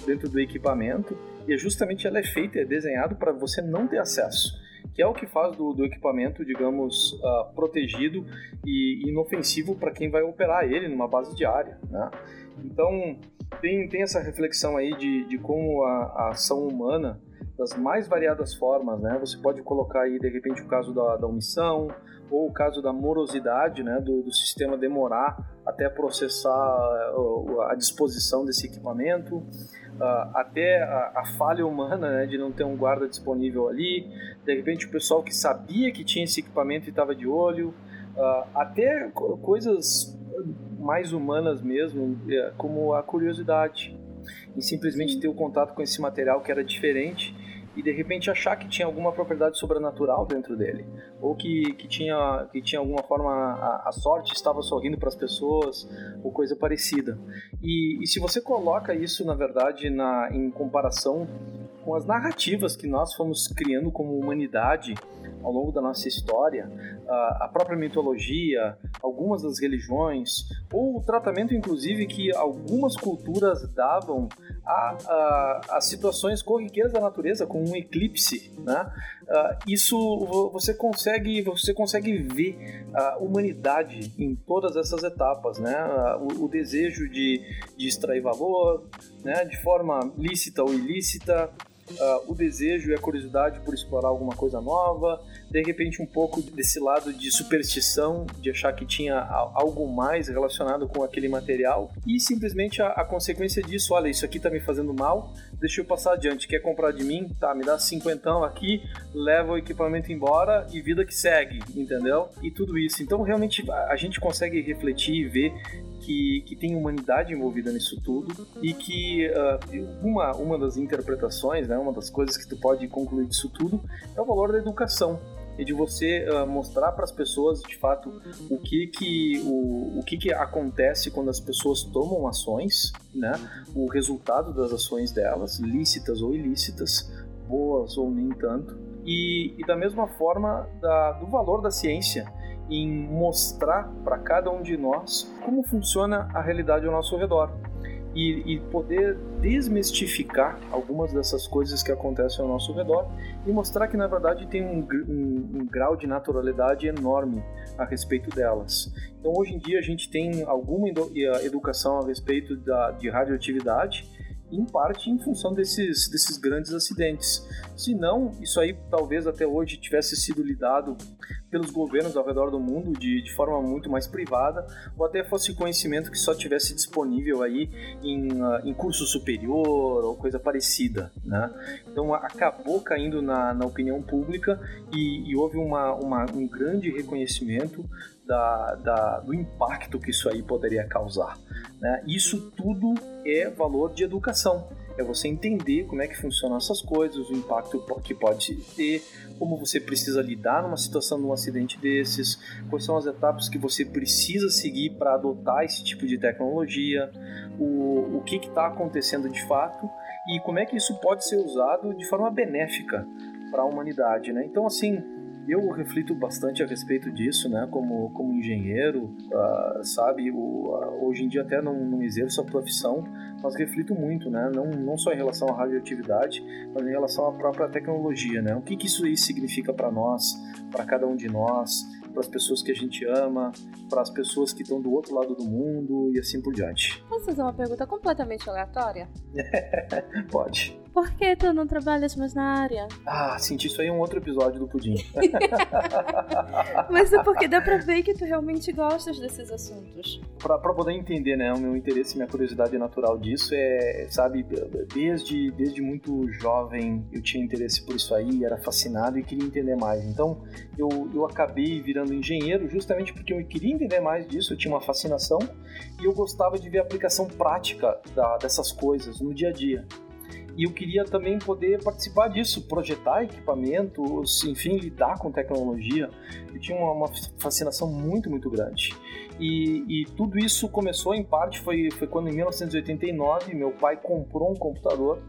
dentro do equipamento, e é justamente ela é feita, é desenhado para você não ter acesso que é o que faz do, do equipamento, digamos, uh, protegido e inofensivo para quem vai operar ele numa base diária. Né? Então, tem, tem essa reflexão aí de, de como a, a ação humana, das mais variadas formas, né? Você pode colocar aí, de repente, o caso da, da omissão, ou o caso da morosidade, né? Do, do sistema demorar até processar a, a disposição desse equipamento, uh, até a, a, falha humana, né? De não ter um guarda disponível ali, de repente, o pessoal que sabia que tinha esse equipamento e estava de olho, uh, até coisas mais humanas mesmo, é, como a curiosidade. E simplesmente ter o contato com esse material que era diferente e de repente achar que tinha alguma propriedade sobrenatural dentro dele, ou que, que, tinha, que tinha alguma forma a, a sorte estava sorrindo para as pessoas, ou coisa parecida. E, e, se você coloca isso, na verdade, na, em comparação com as narrativas que nós fomos criando como humanidade ao longo da nossa história, a própria mitologia, algumas das religiões, ou o tratamento, inclusive, que algumas culturas davam a, a, a situações corriqueiras da natureza, como um eclipse, né? isso você consegue você consegue ver a humanidade em todas essas etapas, né? o, o desejo de, de extrair valor, né? De forma lícita ou ilícita, uh, o desejo e a curiosidade por explorar alguma coisa nova, de repente um pouco desse lado de superstição, de achar que tinha algo mais relacionado com aquele material, e simplesmente a, a consequência disso, olha, isso aqui tá me fazendo mal, deixa eu passar adiante, quer comprar de mim? Tá, me dá cinquentão aqui, leva o equipamento embora e vida que segue, entendeu? E tudo isso. Então realmente a gente consegue refletir e ver que, que tem humanidade envolvida nisso tudo e que uh, uma, uma das interpretações, né, uma das coisas que tu pode concluir disso tudo é o valor da educação e de você uh, mostrar para as pessoas de fato o que que o, o que que acontece quando as pessoas tomam ações, né? O resultado das ações delas, lícitas ou ilícitas, boas ou nem tanto. E, e da mesma forma da, do valor da ciência em mostrar para cada um de nós como funciona a realidade ao nosso redor. E, e, poder desmistificar algumas dessas coisas que acontecem ao nosso redor e mostrar que na verdade tem um, um, um, grau de naturalidade enorme a respeito delas. Então hoje em dia a gente tem alguma educação a respeito da, de radioatividade em parte em função desses, desses grandes acidentes. Se não, isso aí talvez até hoje tivesse sido lidado pelos governos ao redor do mundo de, de forma muito mais privada, ou até fosse conhecimento que só tivesse disponível aí em, uh, em curso superior ou coisa parecida, né? Então acabou caindo na, na opinião pública e, e houve uma, uma, um grande reconhecimento da, da, do impacto que isso aí poderia causar. Né? Isso tudo é valor de educação. É você entender como é que funcionam essas coisas, o impacto que pode ter, como você precisa lidar numa situação de um acidente desses, quais são as etapas que você precisa seguir para adotar esse tipo de tecnologia, o, o que está acontecendo de fato e como é que isso pode ser usado de forma benéfica para a humanidade. Né? Então, assim, eu reflito bastante a respeito disso, né? Como, como engenheiro, uh, sabe? O, uh, hoje em dia até não, não exerço a profissão, mas reflito muito, né? Não, não só em relação à radioatividade, mas em relação à própria tecnologia, né? O que, que isso aí significa para nós, para cada um de nós, para as pessoas que a gente ama, para as pessoas que estão do outro lado do mundo e assim por diante. Posso fazer uma pergunta completamente aleatória? Pode. Por que tu não trabalhas mais na área? Ah, senti isso aí em um outro episódio do Pudim. Mas é porque dá pra ver que tu realmente gostas desses assuntos. Pra, pra poder entender, né, o meu interesse e minha curiosidade natural disso é, sabe, desde, desde muito jovem eu tinha interesse por isso aí, era fascinado e queria entender mais. Então eu, eu acabei virando engenheiro justamente porque eu queria entender mais disso, eu tinha uma fascinação e eu gostava de ver a aplicação prática da, dessas coisas no dia a dia e eu queria também poder participar disso, projetar equipamentos, enfim, lidar com tecnologia. Eu tinha uma, uma fascinação muito, muito grande. E, e, tudo isso começou, em parte, foi, foi quando em 1989 meu pai comprou um computador,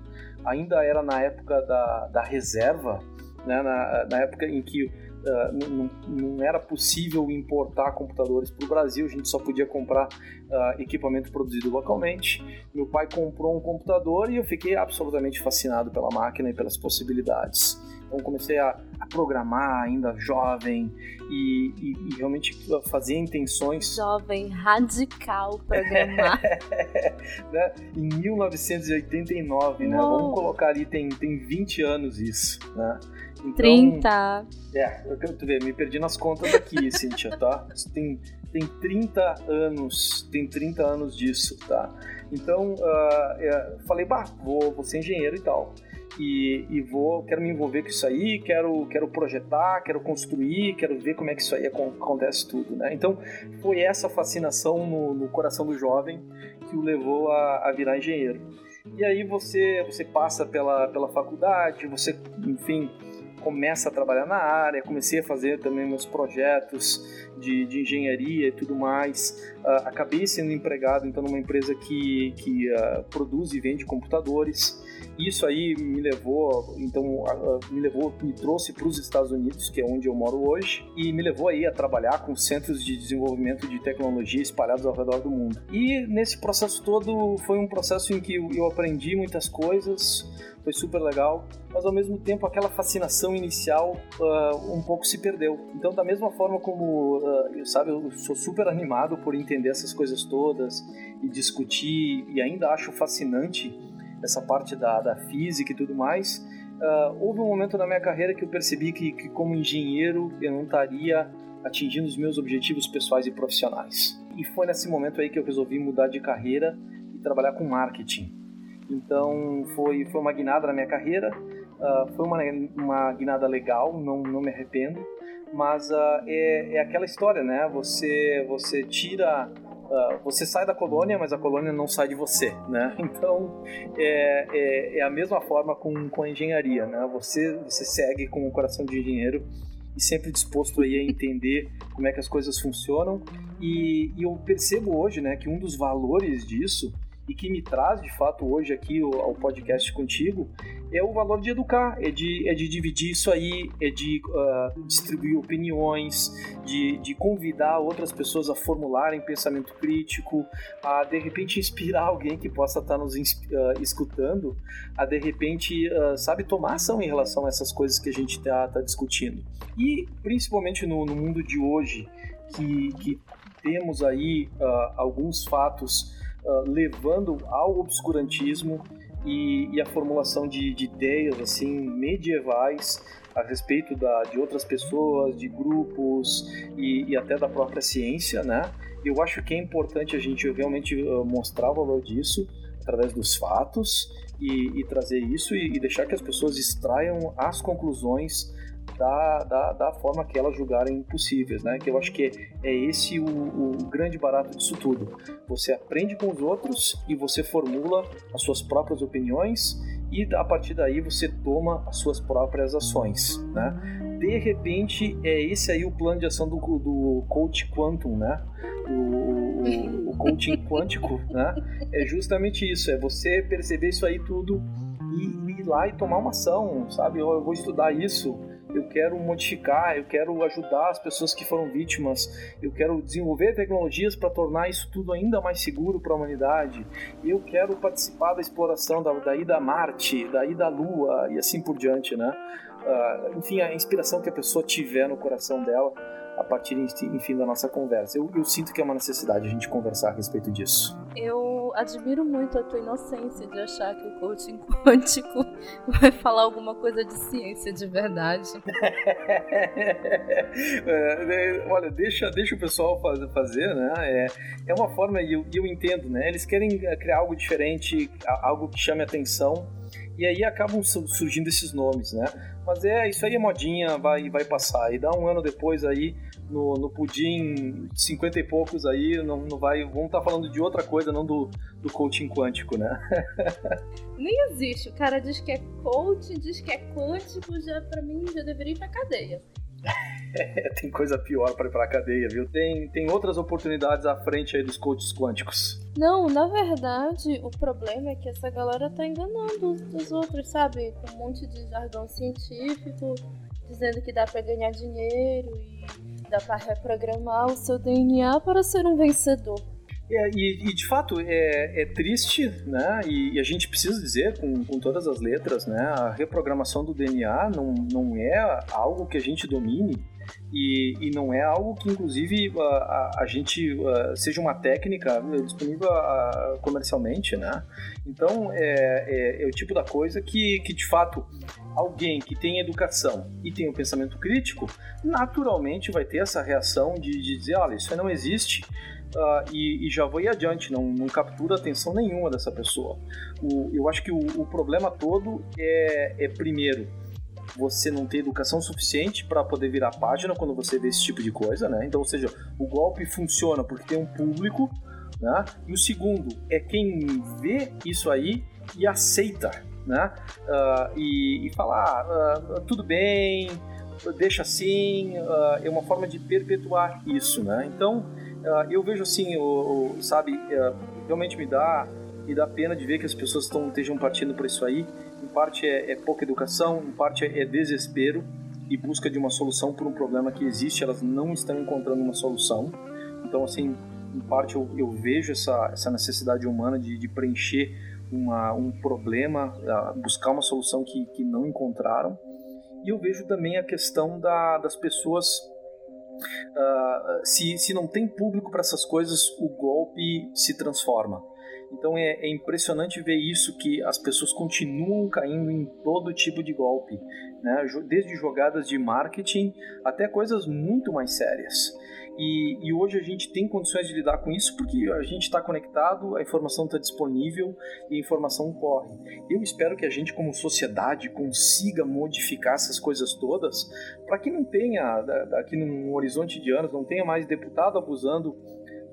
ainda era na época da, da reserva, né, na, na época em que uh, não, não, era possível importar computadores para o Brasil, a gente só podia comprar uh, equipamento produzido localmente. Meu pai comprou um computador e eu fiquei absolutamente fascinado pela máquina e pelas possibilidades. Então comecei a, a programar ainda jovem e, e, e, realmente fazer intenções. Jovem, radical programar. né? Em 1989, né? Vamos colocar ali, tem, tem 20 anos isso, né? Então, 30. É, eu quero ver, me perdi nas contas aqui, Cíntia, tá? Tem, tem 30 anos, tem 30 anos disso, tá? Então, uh, é, falei, bah, vou, vou ser engenheiro e tal. E, e, vou, quero me envolver com isso aí, quero, quero projetar, quero construir, quero ver como é que isso aí acontece tudo, né? Então, foi essa fascinação no, no coração do jovem que o levou a, a virar engenheiro. E aí você, você passa pela, pela faculdade, você, enfim, começa a trabalhar na área, comecei a fazer também meus projetos de, de engenharia e tudo mais. Uh, acabei sendo empregado então numa empresa que, que uh, produz e vende computadores. Isso aí me levou, então, me levou, me trouxe para os Estados Unidos, que é onde eu moro hoje, e me levou aí a trabalhar com centros de desenvolvimento de tecnologia espalhados ao redor do mundo. E nesse processo todo foi um processo em que eu aprendi muitas coisas, foi super legal, mas ao mesmo tempo aquela fascinação inicial uh, um pouco se perdeu. Então, da mesma forma como, uh, eu, sabe, eu sou super animado por entender essas coisas todas e discutir, e ainda acho fascinante essa parte da, da física e tudo mais, uh, houve um momento na minha carreira que eu percebi que, que como engenheiro eu não estaria atingindo os meus objetivos pessoais e profissionais. E foi nesse momento aí que eu resolvi mudar de carreira e trabalhar com marketing. Então foi, foi uma guinada na minha carreira, uh, foi uma, uma guinada legal, não, não me arrependo, mas uh, é, é aquela história, né? Você, você tira Uh, você sai da colônia, mas a colônia não sai de você, né? Então é, é, é, a mesma forma com, com a engenharia, né? Você, você segue com o coração de engenheiro e sempre disposto aí a entender como é que as coisas funcionam e, e eu percebo hoje, né, que um dos valores disso e que me traz de fato hoje aqui ao podcast contigo é o valor de educar, é de, é de dividir isso aí, é de uh, distribuir opiniões, de, de convidar outras pessoas a formularem pensamento crítico, a de repente inspirar alguém que possa estar nos uh, escutando, a de repente, uh, sabe, tomar ação em relação a essas coisas que a gente está tá discutindo. E principalmente no, no mundo de hoje, que, que temos aí alguns fatos uh, levando ao obscurantismo e, e formulação de, de, ideias assim medievais a respeito da, de outras pessoas, de grupos e, e, até da própria ciência, né? Eu acho que é importante a gente realmente uh, mostrar o valor disso através dos fatos e, e trazer isso e, e, deixar que as pessoas extraiam as conclusões da, da, da, forma que elas julgarem possíveis, né? Que eu acho que é, é esse o, o, grande barato disso tudo. Você aprende com os outros e você formula as suas próprias opiniões e a partir daí você toma as suas próprias ações, né? De repente é esse aí o plano de ação do, do coach quantum, né? O, o coaching quântico, né? É justamente isso, é você perceber isso aí tudo e ir lá e tomar uma ação, sabe? Eu, eu vou estudar isso eu quero modificar, eu quero ajudar as pessoas que foram vítimas, eu quero desenvolver tecnologias para tornar isso tudo ainda mais seguro para a humanidade, eu quero participar da exploração da, da ida a Marte, da ida à Lua e assim por diante, né? Uh, enfim, a inspiração que a pessoa tiver no coração dela a partir, enfim, da nossa conversa. Eu, eu, sinto que é uma necessidade a gente conversar a respeito disso. Eu admiro muito a tua inocência de achar que o coaching quântico vai falar alguma coisa de ciência de verdade. é, olha, deixa, deixa o pessoal fazer, fazer né? É, é uma forma, e eu, eu entendo, né? Eles querem criar algo diferente, algo que chame atenção e aí acabam surgindo esses nomes, né? Mas é, isso aí é modinha, vai, vai passar. E dá um ano depois aí, no, no pudim, 50 e poucos aí, não, não vai. Vamos estar tá falando de outra coisa, não do, do coaching quântico, né? Nem existe. O cara diz que é coaching, diz que é quântico, já pra mim já deveria ir pra cadeia. tem coisa pior para ir pra cadeia, viu? Tem, tem outras oportunidades à frente aí dos coaches quânticos. Não, na verdade, o problema é que essa galera tá enganando os outros, sabe? Com um monte de jargão científico, dizendo que dá para ganhar dinheiro e dá para reprogramar o seu DNA para ser um vencedor. É, e, e, de fato é, é triste, né? E, e, a gente precisa dizer com, com todas as letras, né? A reprogramação do DNA não, não é algo que a gente domine e, e não é algo que, inclusive, a, a, a gente a, seja uma técnica disponível comercialmente, né? Então, é, é, é, o tipo da coisa que, que, de fato, alguém que tem educação e tem um pensamento crítico, naturalmente vai ter essa reação de, de dizer, olha, isso não existe, Uh, e, e, já ir adiante, não, não captura atenção nenhuma dessa pessoa. O, eu acho que o, o problema todo é, é, primeiro, você não ter educação suficiente para poder virar página quando você vê esse tipo de coisa, né? Então, ou seja, o golpe funciona porque tem um público, né? E o segundo é quem vê isso aí e aceita, né? Uh, e, e falar, uh, tudo bem, deixa assim, é uma forma de perpetuar isso, né? Então, uh, eu vejo assim, o, o sabe, uh, realmente me dá me dá pena de ver que as pessoas estão estejam partindo para isso aí. Em parte é, é, pouca educação, em parte é, é, desespero e busca de uma solução por um problema que existe. Elas não estão encontrando uma solução. Então, assim, em parte eu, eu vejo essa, essa necessidade humana de, de preencher uma, um problema, uh, buscar uma solução que, que não encontraram. E eu vejo também a questão da, das pessoas Uh, se, se não tem público para essas coisas, o golpe se transforma. Então é, é, impressionante ver isso que as pessoas continuam caindo em todo tipo de golpe, né? desde jogadas de marketing até coisas muito mais sérias. E, e, hoje a gente tem condições de lidar com isso porque a gente está conectado, a informação está disponível e a informação corre. Eu espero que a gente, como sociedade, consiga modificar essas coisas todas para que não tenha, daqui num horizonte de anos, não tenha mais deputado abusando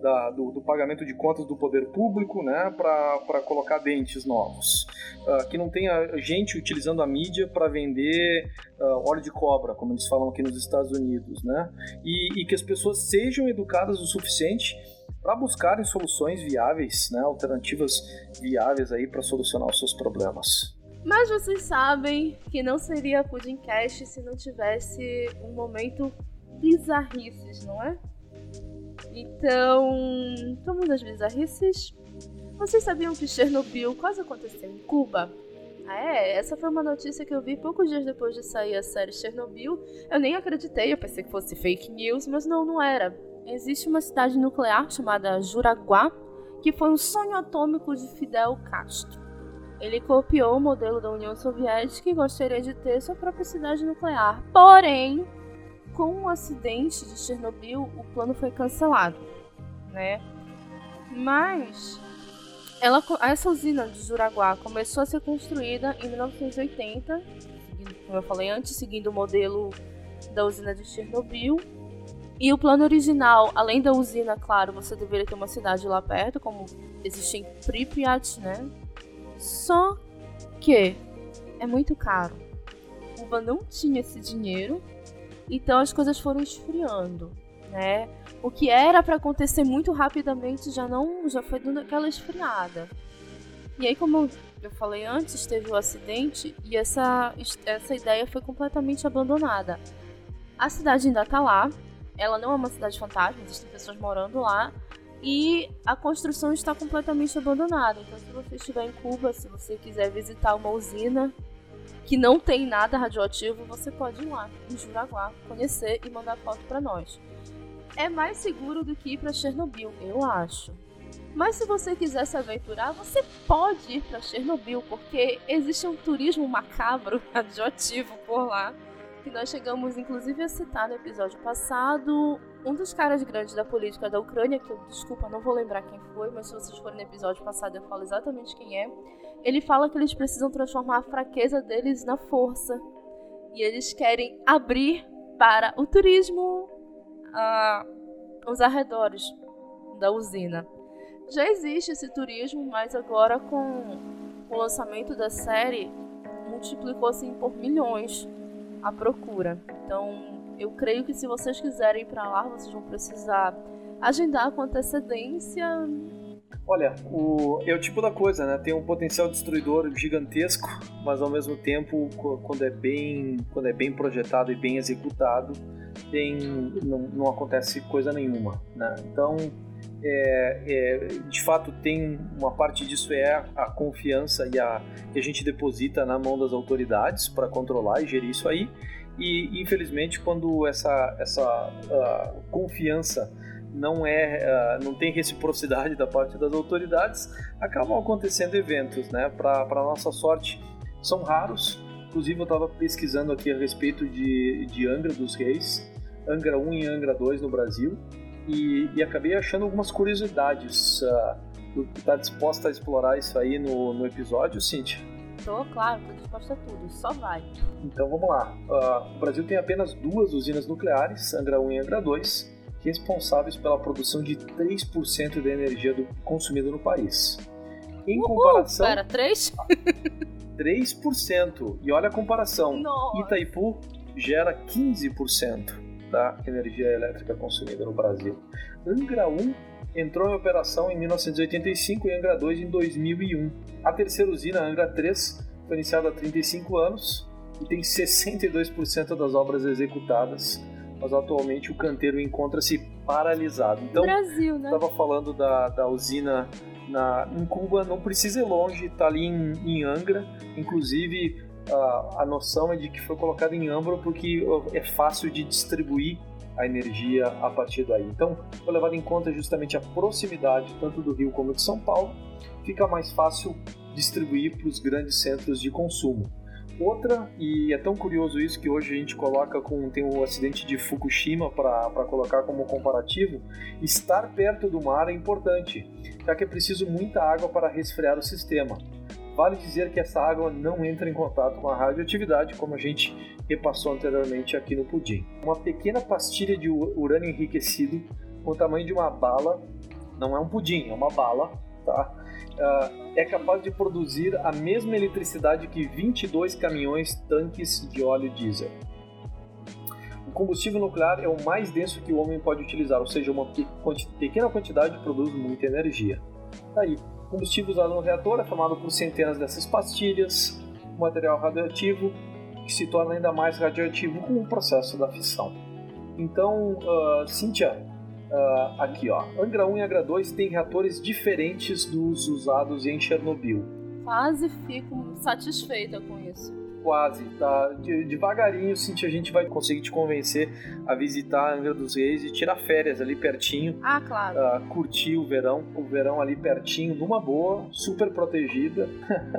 da, do, do, pagamento de contas do poder público né, para colocar dentes novos. Uh, que não tenha gente utilizando a mídia para vender uh, óleo de cobra, como eles falam aqui nos Estados Unidos. Né? E, e que as pessoas sejam educadas o suficiente para buscarem soluções viáveis, né, alternativas viáveis aí para solucionar os seus problemas. Mas vocês sabem que não seria Pudimcast se não tivesse um momento bizarrices, não é? Então, vamos às bizarrices. Vocês sabiam que Chernobyl quase aconteceu em Cuba? Ah, é? Essa foi uma notícia que eu vi poucos dias depois de sair a série Chernobyl. Eu nem acreditei, eu pensei que fosse fake news, mas não, não era. Existe uma cidade nuclear chamada Juraguá, que foi um sonho atômico de Fidel Castro. Ele copiou o modelo da União Soviética e gostaria de ter sua própria cidade nuclear. Porém, com o acidente de Chernobyl, o plano foi cancelado, né? Mas ela, essa usina de Juraguá começou a ser construída em 1980, como eu falei antes, seguindo o modelo da usina de Chernobyl. E o plano original, além da usina, claro, você deveria ter uma cidade lá perto, como existe em Pripyat, né? Só que é muito caro. Cuba não tinha esse dinheiro, então as coisas foram esfriando, né? O que era para acontecer muito rapidamente já não, já foi dando aquela esfriada. E aí, como eu falei antes, teve o acidente e essa, essa ideia foi completamente abandonada. A cidade ainda tá lá, ela não é uma cidade fantasma, existem pessoas morando lá e a construção está completamente abandonada. Então, se você estiver em Cuba, se você quiser visitar uma usina que não tem nada radioativo, você pode ir lá em Juraguá, conhecer e mandar foto para nós é mais seguro do que ir para Chernobyl, eu acho. Mas se você quiser se aventurar, você pode ir para Chernobyl, porque existe um turismo macabro radioativo por lá, que nós chegamos inclusive a citar no episódio passado. Um dos caras grandes da política da Ucrânia, que eu, desculpa, não vou lembrar quem foi, mas se vocês forem no episódio passado eu falo exatamente quem é. Ele fala que eles precisam transformar a fraqueza deles na força. E eles querem abrir para o turismo uh, os arredores da usina. Já existe esse turismo, mas agora com o lançamento da série multiplicou assim por milhões a procura. Então, eu creio que se vocês quiserem ir para lá, vocês vão precisar agendar com antecedência. Olha, o, é o tipo da coisa, né? Tem um potencial destruidor gigantesco, mas ao mesmo tempo, quando é bem, quando é bem projetado e bem executado, tem, não, não acontece coisa nenhuma. Né? Então, é, é, de fato, tem uma parte disso é a confiança e a, que a gente deposita na mão das autoridades para controlar e gerir isso aí. E, infelizmente, quando essa, essa uh, confiança não é uh, não tem reciprocidade da parte das autoridades, acabam acontecendo eventos, né? Para nossa sorte, são raros. Inclusive, eu estava pesquisando aqui a respeito de, de Angra dos Reis, Angra 1 e Angra 2 no Brasil e, e acabei achando algumas curiosidades. Uh, tá disposta a explorar isso aí no, no episódio, Cintia? Tô, claro, tô disposta a tudo, só vai. Então vamos lá. Uh, o Brasil tem apenas duas usinas nucleares, Angra 1 e Angra 2, responsáveis pela produção de 3% da energia do, consumida no país. Em Uhul, comparação. Pera, 3? 3%. E olha a comparação. Nossa. Itaipu gera 15% da energia elétrica consumida no Brasil. Angra 1 entrou em operação em 1985 e Angra 2 em 2001. A terceira usina, Angra 3, foi iniciada há 35 anos e tem 62% das obras executadas, mas atualmente o canteiro encontra-se paralisado. Então, Brasil, né? Estava falando da, da usina na, em Cuba, não precisa ir longe, está ali em, em Angra, inclusive a, a noção é de que foi colocado em Ambro porque é fácil de distribuir a energia a partir daí. Então, foi levado em conta justamente a proximidade tanto do Rio como de São Paulo, fica mais fácil distribuir para os grandes centros de consumo. Outra, e é tão curioso isso que hoje a gente coloca com tem o acidente de Fukushima para colocar como comparativo, estar perto do mar é importante, já que é preciso muita água para resfriar o sistema. Vale dizer que essa água não entra em contato com a radioatividade, como a gente repassou anteriormente aqui no pudim. Uma pequena pastilha de urânio enriquecido com o tamanho de uma bala, não é um pudim, é uma bala, tá? Uh, é capaz de produzir a mesma eletricidade que 22 caminhões tanques de óleo diesel. O combustível nuclear é o mais denso que o homem pode utilizar, ou seja, uma pequena quantidade produz muita energia. Tá aí, combustível usado no reator é formado por centenas dessas pastilhas, material radioativo que se torna ainda mais radioativo com o processo da fissão. Então, uh, Cíntia, uh, aqui ó, Angra 1 e Angra 2 têm reatores diferentes dos usados em Chernobyl. Quase fico satisfeita com isso quase, tá? devagarinho, Cintia, a gente vai conseguir te convencer a visitar a Angra dos Reis e tirar férias ali pertinho. Ah, claro. Uh, curtir o verão, o verão ali pertinho, numa boa, super protegida,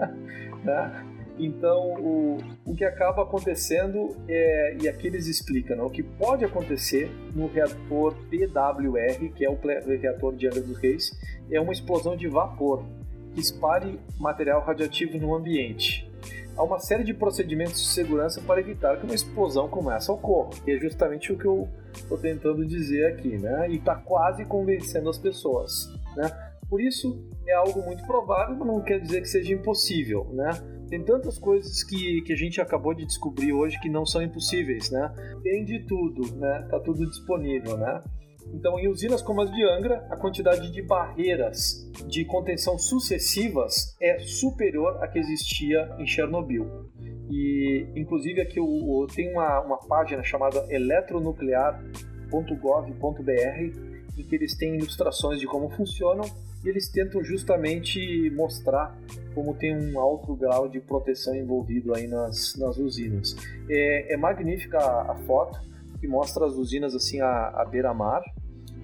né? Então, o, o que acaba acontecendo é, e aqui eles explicam, né? o que pode acontecer no reator PWR, que é o reator de Angra dos Reis, é uma explosão de vapor que espalhe material radioativo no ambiente. Há uma série de procedimentos de segurança para evitar que uma explosão como essa ocorra, que é justamente o que eu estou tentando dizer aqui, né? E está quase convencendo as pessoas, né? Por isso, é algo muito provável, mas não quer dizer que seja impossível, né? Tem tantas coisas que, que a gente acabou de descobrir hoje que não são impossíveis, né? Tem de tudo, né? Tá tudo disponível, né? Então, em usinas como as de Angra, a quantidade de barreiras de contenção sucessivas é superior à que existia em Chernobyl. E, inclusive, aqui eu, tem uma, uma página chamada eletronuclear.gov.br em que eles têm ilustrações de como funcionam e eles tentam justamente mostrar como tem um alto grau de proteção envolvido aí nas, nas usinas. É, é magnífica a, a, foto que mostra as usinas assim à, beira-mar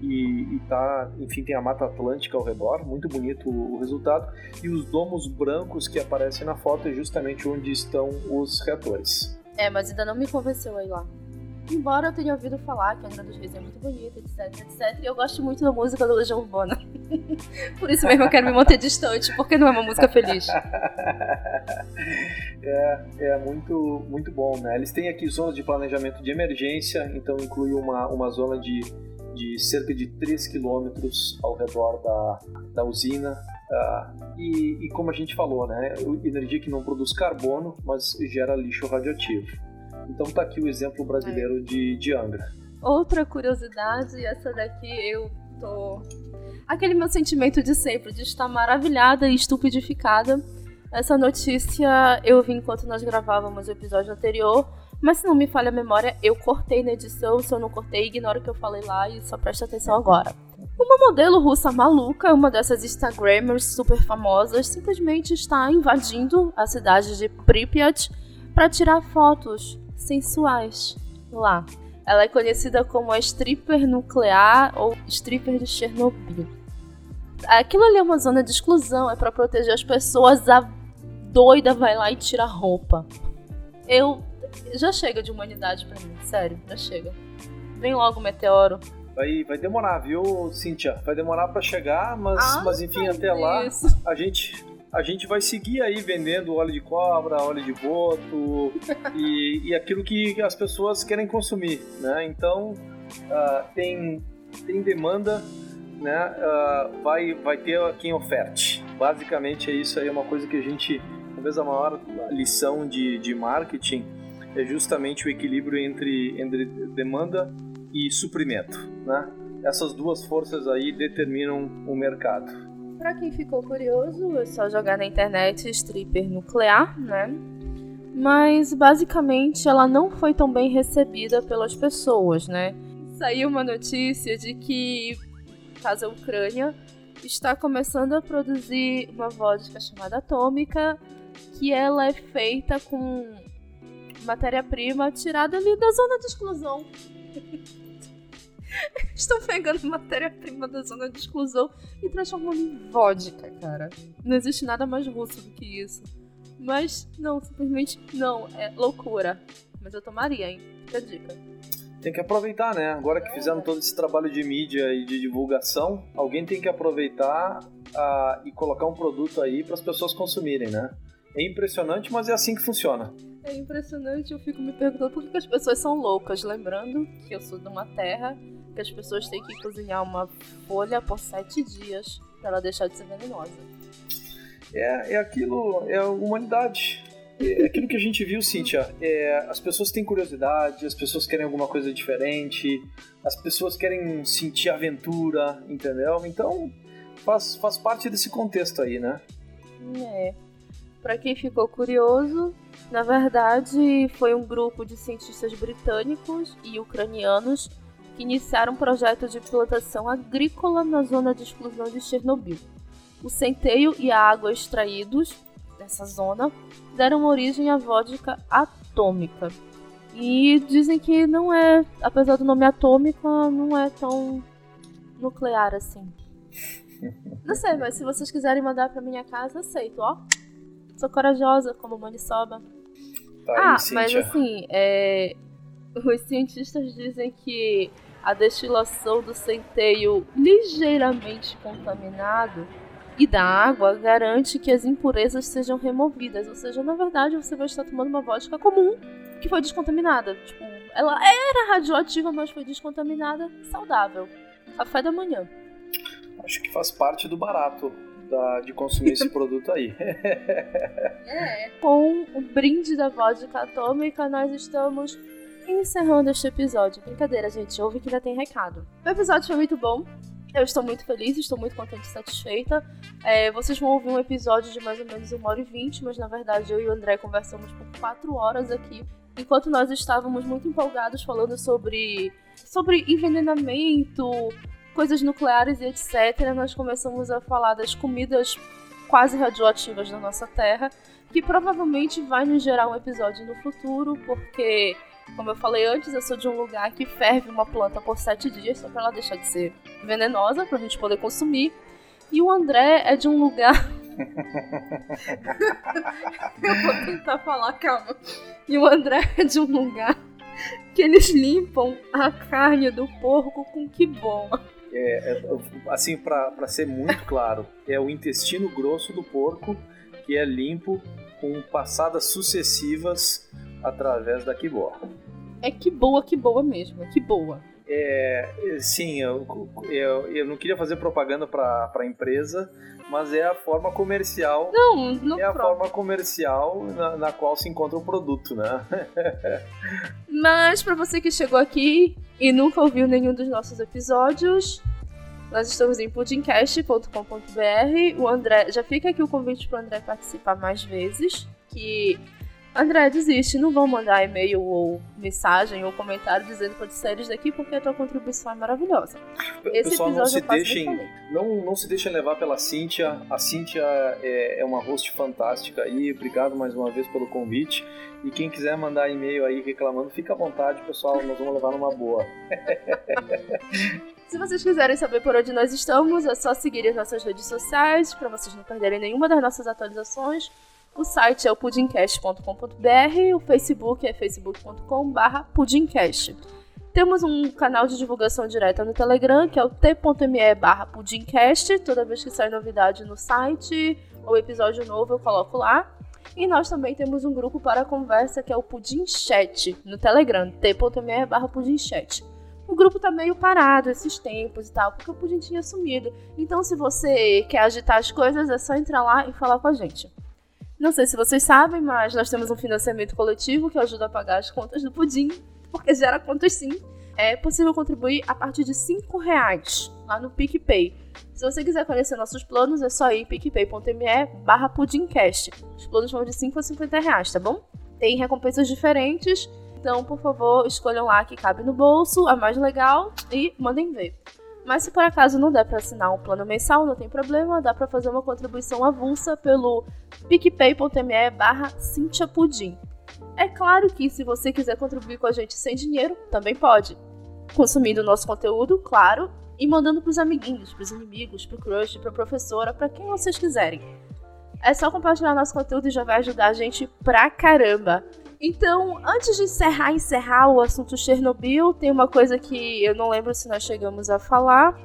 e, e tá, enfim, tem a Mata Atlântica ao redor, muito bonito o resultado, e os domos brancos que aparecem na foto é justamente onde estão os reatores. É, mas ainda não me convenceu aí lá. Embora eu tenha ouvido falar que a Angra dos Reis é muito bonita, etc, etc, eu gosto muito da música da Legião Urbana. Por isso mesmo eu quero me manter distante, porque não é uma música feliz. é, é muito, muito bom, né? Eles têm aqui zonas de planejamento de emergência, então inclui uma, uma zona de de cerca de 3 quilômetros ao redor da, da usina. Uh, e, e, como a gente falou, né, energia que não produz carbono, mas gera lixo radioativo. Então tá aqui o exemplo brasileiro é. de, de Angra. Outra curiosidade, essa daqui eu tô. Aquele meu sentimento de sempre, de estar maravilhada e estupidificada. Essa notícia eu vi enquanto nós gravávamos o episódio anterior mas se não me falha a memória, eu cortei na edição. Se eu não cortei, ignora o que eu falei lá e só preste atenção agora. Uma modelo russa maluca, uma dessas Instagrammers super famosas, simplesmente está invadindo a cidade de Pripyat para tirar fotos sensuais lá. Ela é conhecida como a stripper nuclear ou stripper de Chernobyl. Aquilo ali é uma zona de exclusão, é para proteger as pessoas. A doida vai lá e tira a roupa. Eu já chega de humanidade pra mim, sério, já chega. Vem logo meteoro. Vai, vai demorar, viu, Cíntia? Vai demorar para chegar, mas, ah, mas enfim, até lá a gente, a gente vai seguir aí vendendo óleo de cobra, óleo de boto e, e aquilo que as pessoas querem consumir, né? Então, uh, tem, tem demanda, né? Uh, vai, vai ter quem oferte. Basicamente é isso aí, é uma coisa que a gente, talvez a maior lição de, de marketing é justamente o equilíbrio entre, entre demanda e suprimento, né? Essas duas forças aí determinam o mercado. Para quem ficou curioso, é só jogar na internet stripper nuclear, né? Mas basicamente ela não foi tão bem recebida pelas pessoas, né? Saiu uma notícia de que caso a Ucrânia está começando a produzir uma vodka chamada atômica, que ela é feita com matéria-prima tirada ali da zona de exclusão. Estão pegando matéria-prima da zona de exclusão e transformando em vodka, cara. Não existe nada mais russo do que isso. Mas, não, simplesmente não. É loucura. Mas eu tomaria, hein? Fica a dica. Tem que aproveitar, né? Agora que fizeram todo esse trabalho de mídia e de divulgação, alguém tem que aproveitar uh, e colocar um produto aí para as pessoas consumirem, né? É impressionante, mas é assim que funciona. É impressionante, eu fico me perguntando por que as pessoas são loucas. Lembrando que eu sou de uma terra que as pessoas têm que cozinhar uma folha por sete dias para ela deixar de ser venenosa. É, é aquilo, é a humanidade. É aquilo que a gente viu, Cíntia. É, as pessoas têm curiosidade, as pessoas querem alguma coisa diferente, as pessoas querem sentir aventura, entendeu? Então faz, faz parte desse contexto aí, né? É. Para quem ficou curioso, na verdade foi um grupo de cientistas britânicos e ucranianos iniciaram um projeto de plantação agrícola na zona de exclusão de Chernobyl. O centeio e a água extraídos dessa zona deram origem à vodka atômica. E dizem que não é, apesar do nome atômica, não é tão nuclear assim. Não sei, mas se vocês quiserem mandar para minha casa, aceito, ó. Sou corajosa como Manisoba. Tá ah, aí, mas assim, é... os cientistas dizem que a destilação do centeio ligeiramente contaminado e da água garante que as impurezas sejam removidas. Ou seja, na verdade, você vai estar tomando uma vodka comum que foi descontaminada. Tipo, ela era radioativa, mas foi descontaminada, saudável. Café da manhã. Acho que faz parte do barato da, de consumir esse produto aí. é. Com o brinde da vodka atômica, nós estamos encerrando este episódio. Brincadeira, gente. Ouve que ainda tem recado. O episódio foi muito bom. Eu estou muito feliz, estou muito contente e satisfeita. É, vocês vão ouvir um episódio de mais ou menos uma hora e vinte, mas na verdade eu e o André conversamos por quatro horas aqui, enquanto nós estávamos muito empolgados falando sobre, sobre envenenamento, coisas nucleares e etc. Nós começamos a falar das comidas quase radioativas da nossa Terra, que provavelmente vai nos gerar um episódio no futuro, porque como eu falei antes, eu sou de um lugar que ferve uma planta por sete dias só para ela deixar de ser venenosa, para a gente poder consumir. E o André é de um lugar. eu vou tentar falar, calma. E o André é de um lugar que eles limpam a carne do porco com que bom. É, é, assim, para ser muito claro, é o intestino grosso do porco que é limpo com passadas sucessivas através da que boa. É que boa, que boa mesmo, que boa. É, sim, eu, eu, eu não queria fazer propaganda para a empresa, mas é a forma comercial. Não, não é a forma comercial na, na, qual se encontra o produto, né? mas para você que chegou aqui e nunca ouviu nenhum dos nossos episódios, nós estamos em pudimcast.com.br. O André já fica aqui o convite para o André participar mais vezes, que André, desiste, não vão mandar e-mail ou mensagem ou comentário dizendo para séries daqui porque a tua contribuição é maravilhosa. Esse Pessoal, não se deixem, não, não se deixem levar pela Cíntia. A Cíntia é, é uma host fantástica aí. Obrigado mais uma vez pelo convite. E quem quiser mandar e-mail aí reclamando, fica à vontade, pessoal. Nós vamos levar numa boa. Se vocês quiserem saber por onde nós estamos, é só seguir as nossas redes sociais para vocês não perderem nenhuma das nossas atualizações. O site é o pudimcast.com.br, o Facebook é facebook.com.br pudimcast. Temos um canal de divulgação direta no Telegram, que é o t.me barra pudimcast. Toda vez que sai novidade no site ou episódio novo, eu coloco lá. E nós também temos um grupo para conversa, que é o Pudim Chat, no Telegram, t.me barra pudimchat. O grupo tá meio parado esses tempos e tal, porque o Pudim tinha sumido. Então, se você quer agitar as coisas, é só entrar lá e falar com a gente. Não sei se vocês sabem, mas nós temos um financiamento coletivo que ajuda a pagar as contas do pudim, porque gera contas sim. É possível contribuir a partir de 5 reais lá no PicPay. Se você quiser conhecer nossos planos, é só ir picpay.me barra pudimcast. Os planos vão de 5 a 50 reais, tá bom? Tem recompensas diferentes, então, por favor, escolham lá que cabe no bolso, a mais legal, e mandem ver. Mas se por acaso não der para assinar um plano mensal, não tem problema, dá para fazer uma contribuição avulsa pelo picpay.me barra Pudim. É claro que se você quiser contribuir com a gente sem dinheiro, também pode. Consumindo o nosso conteúdo, claro, e mandando pros amiguinhos, pros inimigos, pro crush, pra professora, para quem vocês quiserem. É só compartilhar nosso conteúdo e já vai ajudar a gente pra caramba. Então, antes de encerrar, encerrar o assunto Chernobyl, tem uma coisa que eu não lembro se nós chegamos a falar,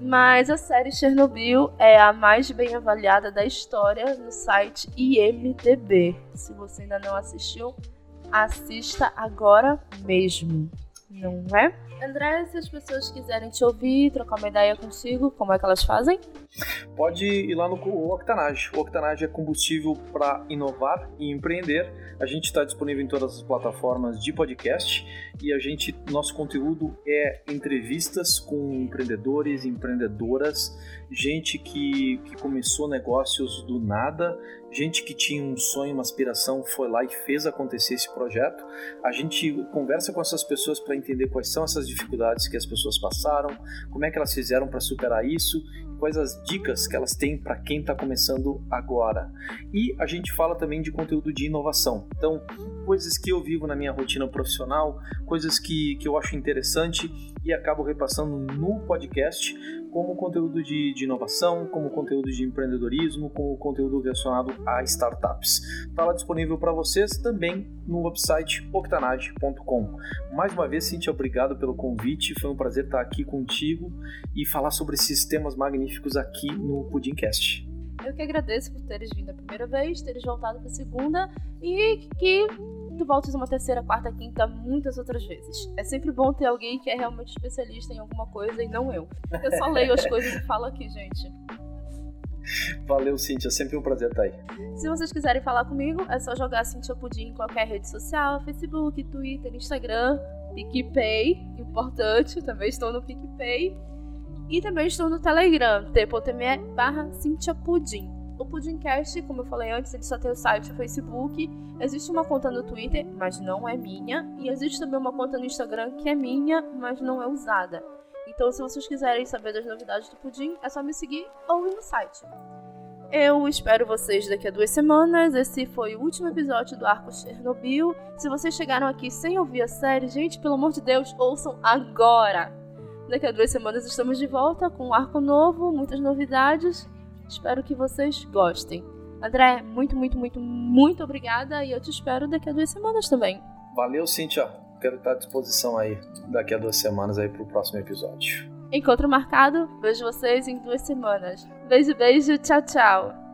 mas a série Chernobyl é a mais bem avaliada da história no site IMDb. Se você ainda não assistiu, assista agora mesmo, não é? André, se as pessoas quiserem te ouvir, trocar uma ideia contigo, como é que elas fazem? Pode ir lá no Octanage. O Octanage é combustível para inovar e empreender. A gente está disponível em todas as plataformas de podcast e a gente, nosso conteúdo é entrevistas com empreendedores, empreendedoras, gente que, que começou negócios do nada, gente que tinha um sonho, uma aspiração, foi lá e fez acontecer esse projeto. A gente conversa com essas pessoas para entender quais são essas dificuldades que as pessoas passaram, como é que elas fizeram para superar isso, quais as dicas que elas têm para quem está começando agora. E a gente fala também de conteúdo de inovação. Então, coisas que eu vivo na minha rotina profissional, coisas que, que eu acho interessante e acabo repassando no podcast como conteúdo de, de inovação, como conteúdo de empreendedorismo, como conteúdo relacionado a startups. Está lá disponível para vocês também no website octanage.com. Mais uma vez, Cintia, obrigado pelo convite. Foi um prazer estar aqui contigo e falar sobre esses temas magníficos aqui no Pudimcast. Eu que agradeço por teres vindo a primeira vez, teres voltado para a segunda e que tu voltes uma terceira, quarta, quinta, muitas outras vezes. É sempre bom ter alguém que é realmente especialista em alguma coisa e não eu. Eu só leio as coisas e falo aqui, gente. Valeu, Cintia. Sempre um prazer estar aí. Se vocês quiserem falar comigo, é só jogar Cintia Pudim em qualquer rede social: Facebook, Twitter, Instagram, PicPay. Importante, também estou no PicPay. E também estou no Telegram, t.me barra Cintia Pudim. O Pudimcast, como eu falei antes, ele só tem o site o Facebook. Existe uma conta no Twitter, mas não é minha. E existe também uma conta no Instagram que é minha, mas não é usada. Então, se vocês quiserem saber das novidades do Pudim, é só me seguir ou ir no site. Eu espero vocês daqui a duas semanas. Esse foi o último episódio do Arco Chernobyl. Se vocês chegaram aqui sem ouvir a série, gente, pelo amor de Deus, ouçam agora! Daqui a duas semanas estamos de volta com um arco novo, muitas novidades. Espero que vocês gostem. André, muito, muito, muito, muito obrigada e eu te espero daqui a duas semanas também. Valeu, Cíntia. Quero estar à disposição aí daqui a duas semanas aí para o próximo episódio. Encontro marcado. Vejo vocês em duas semanas. Beijo, beijo. Tchau, tchau.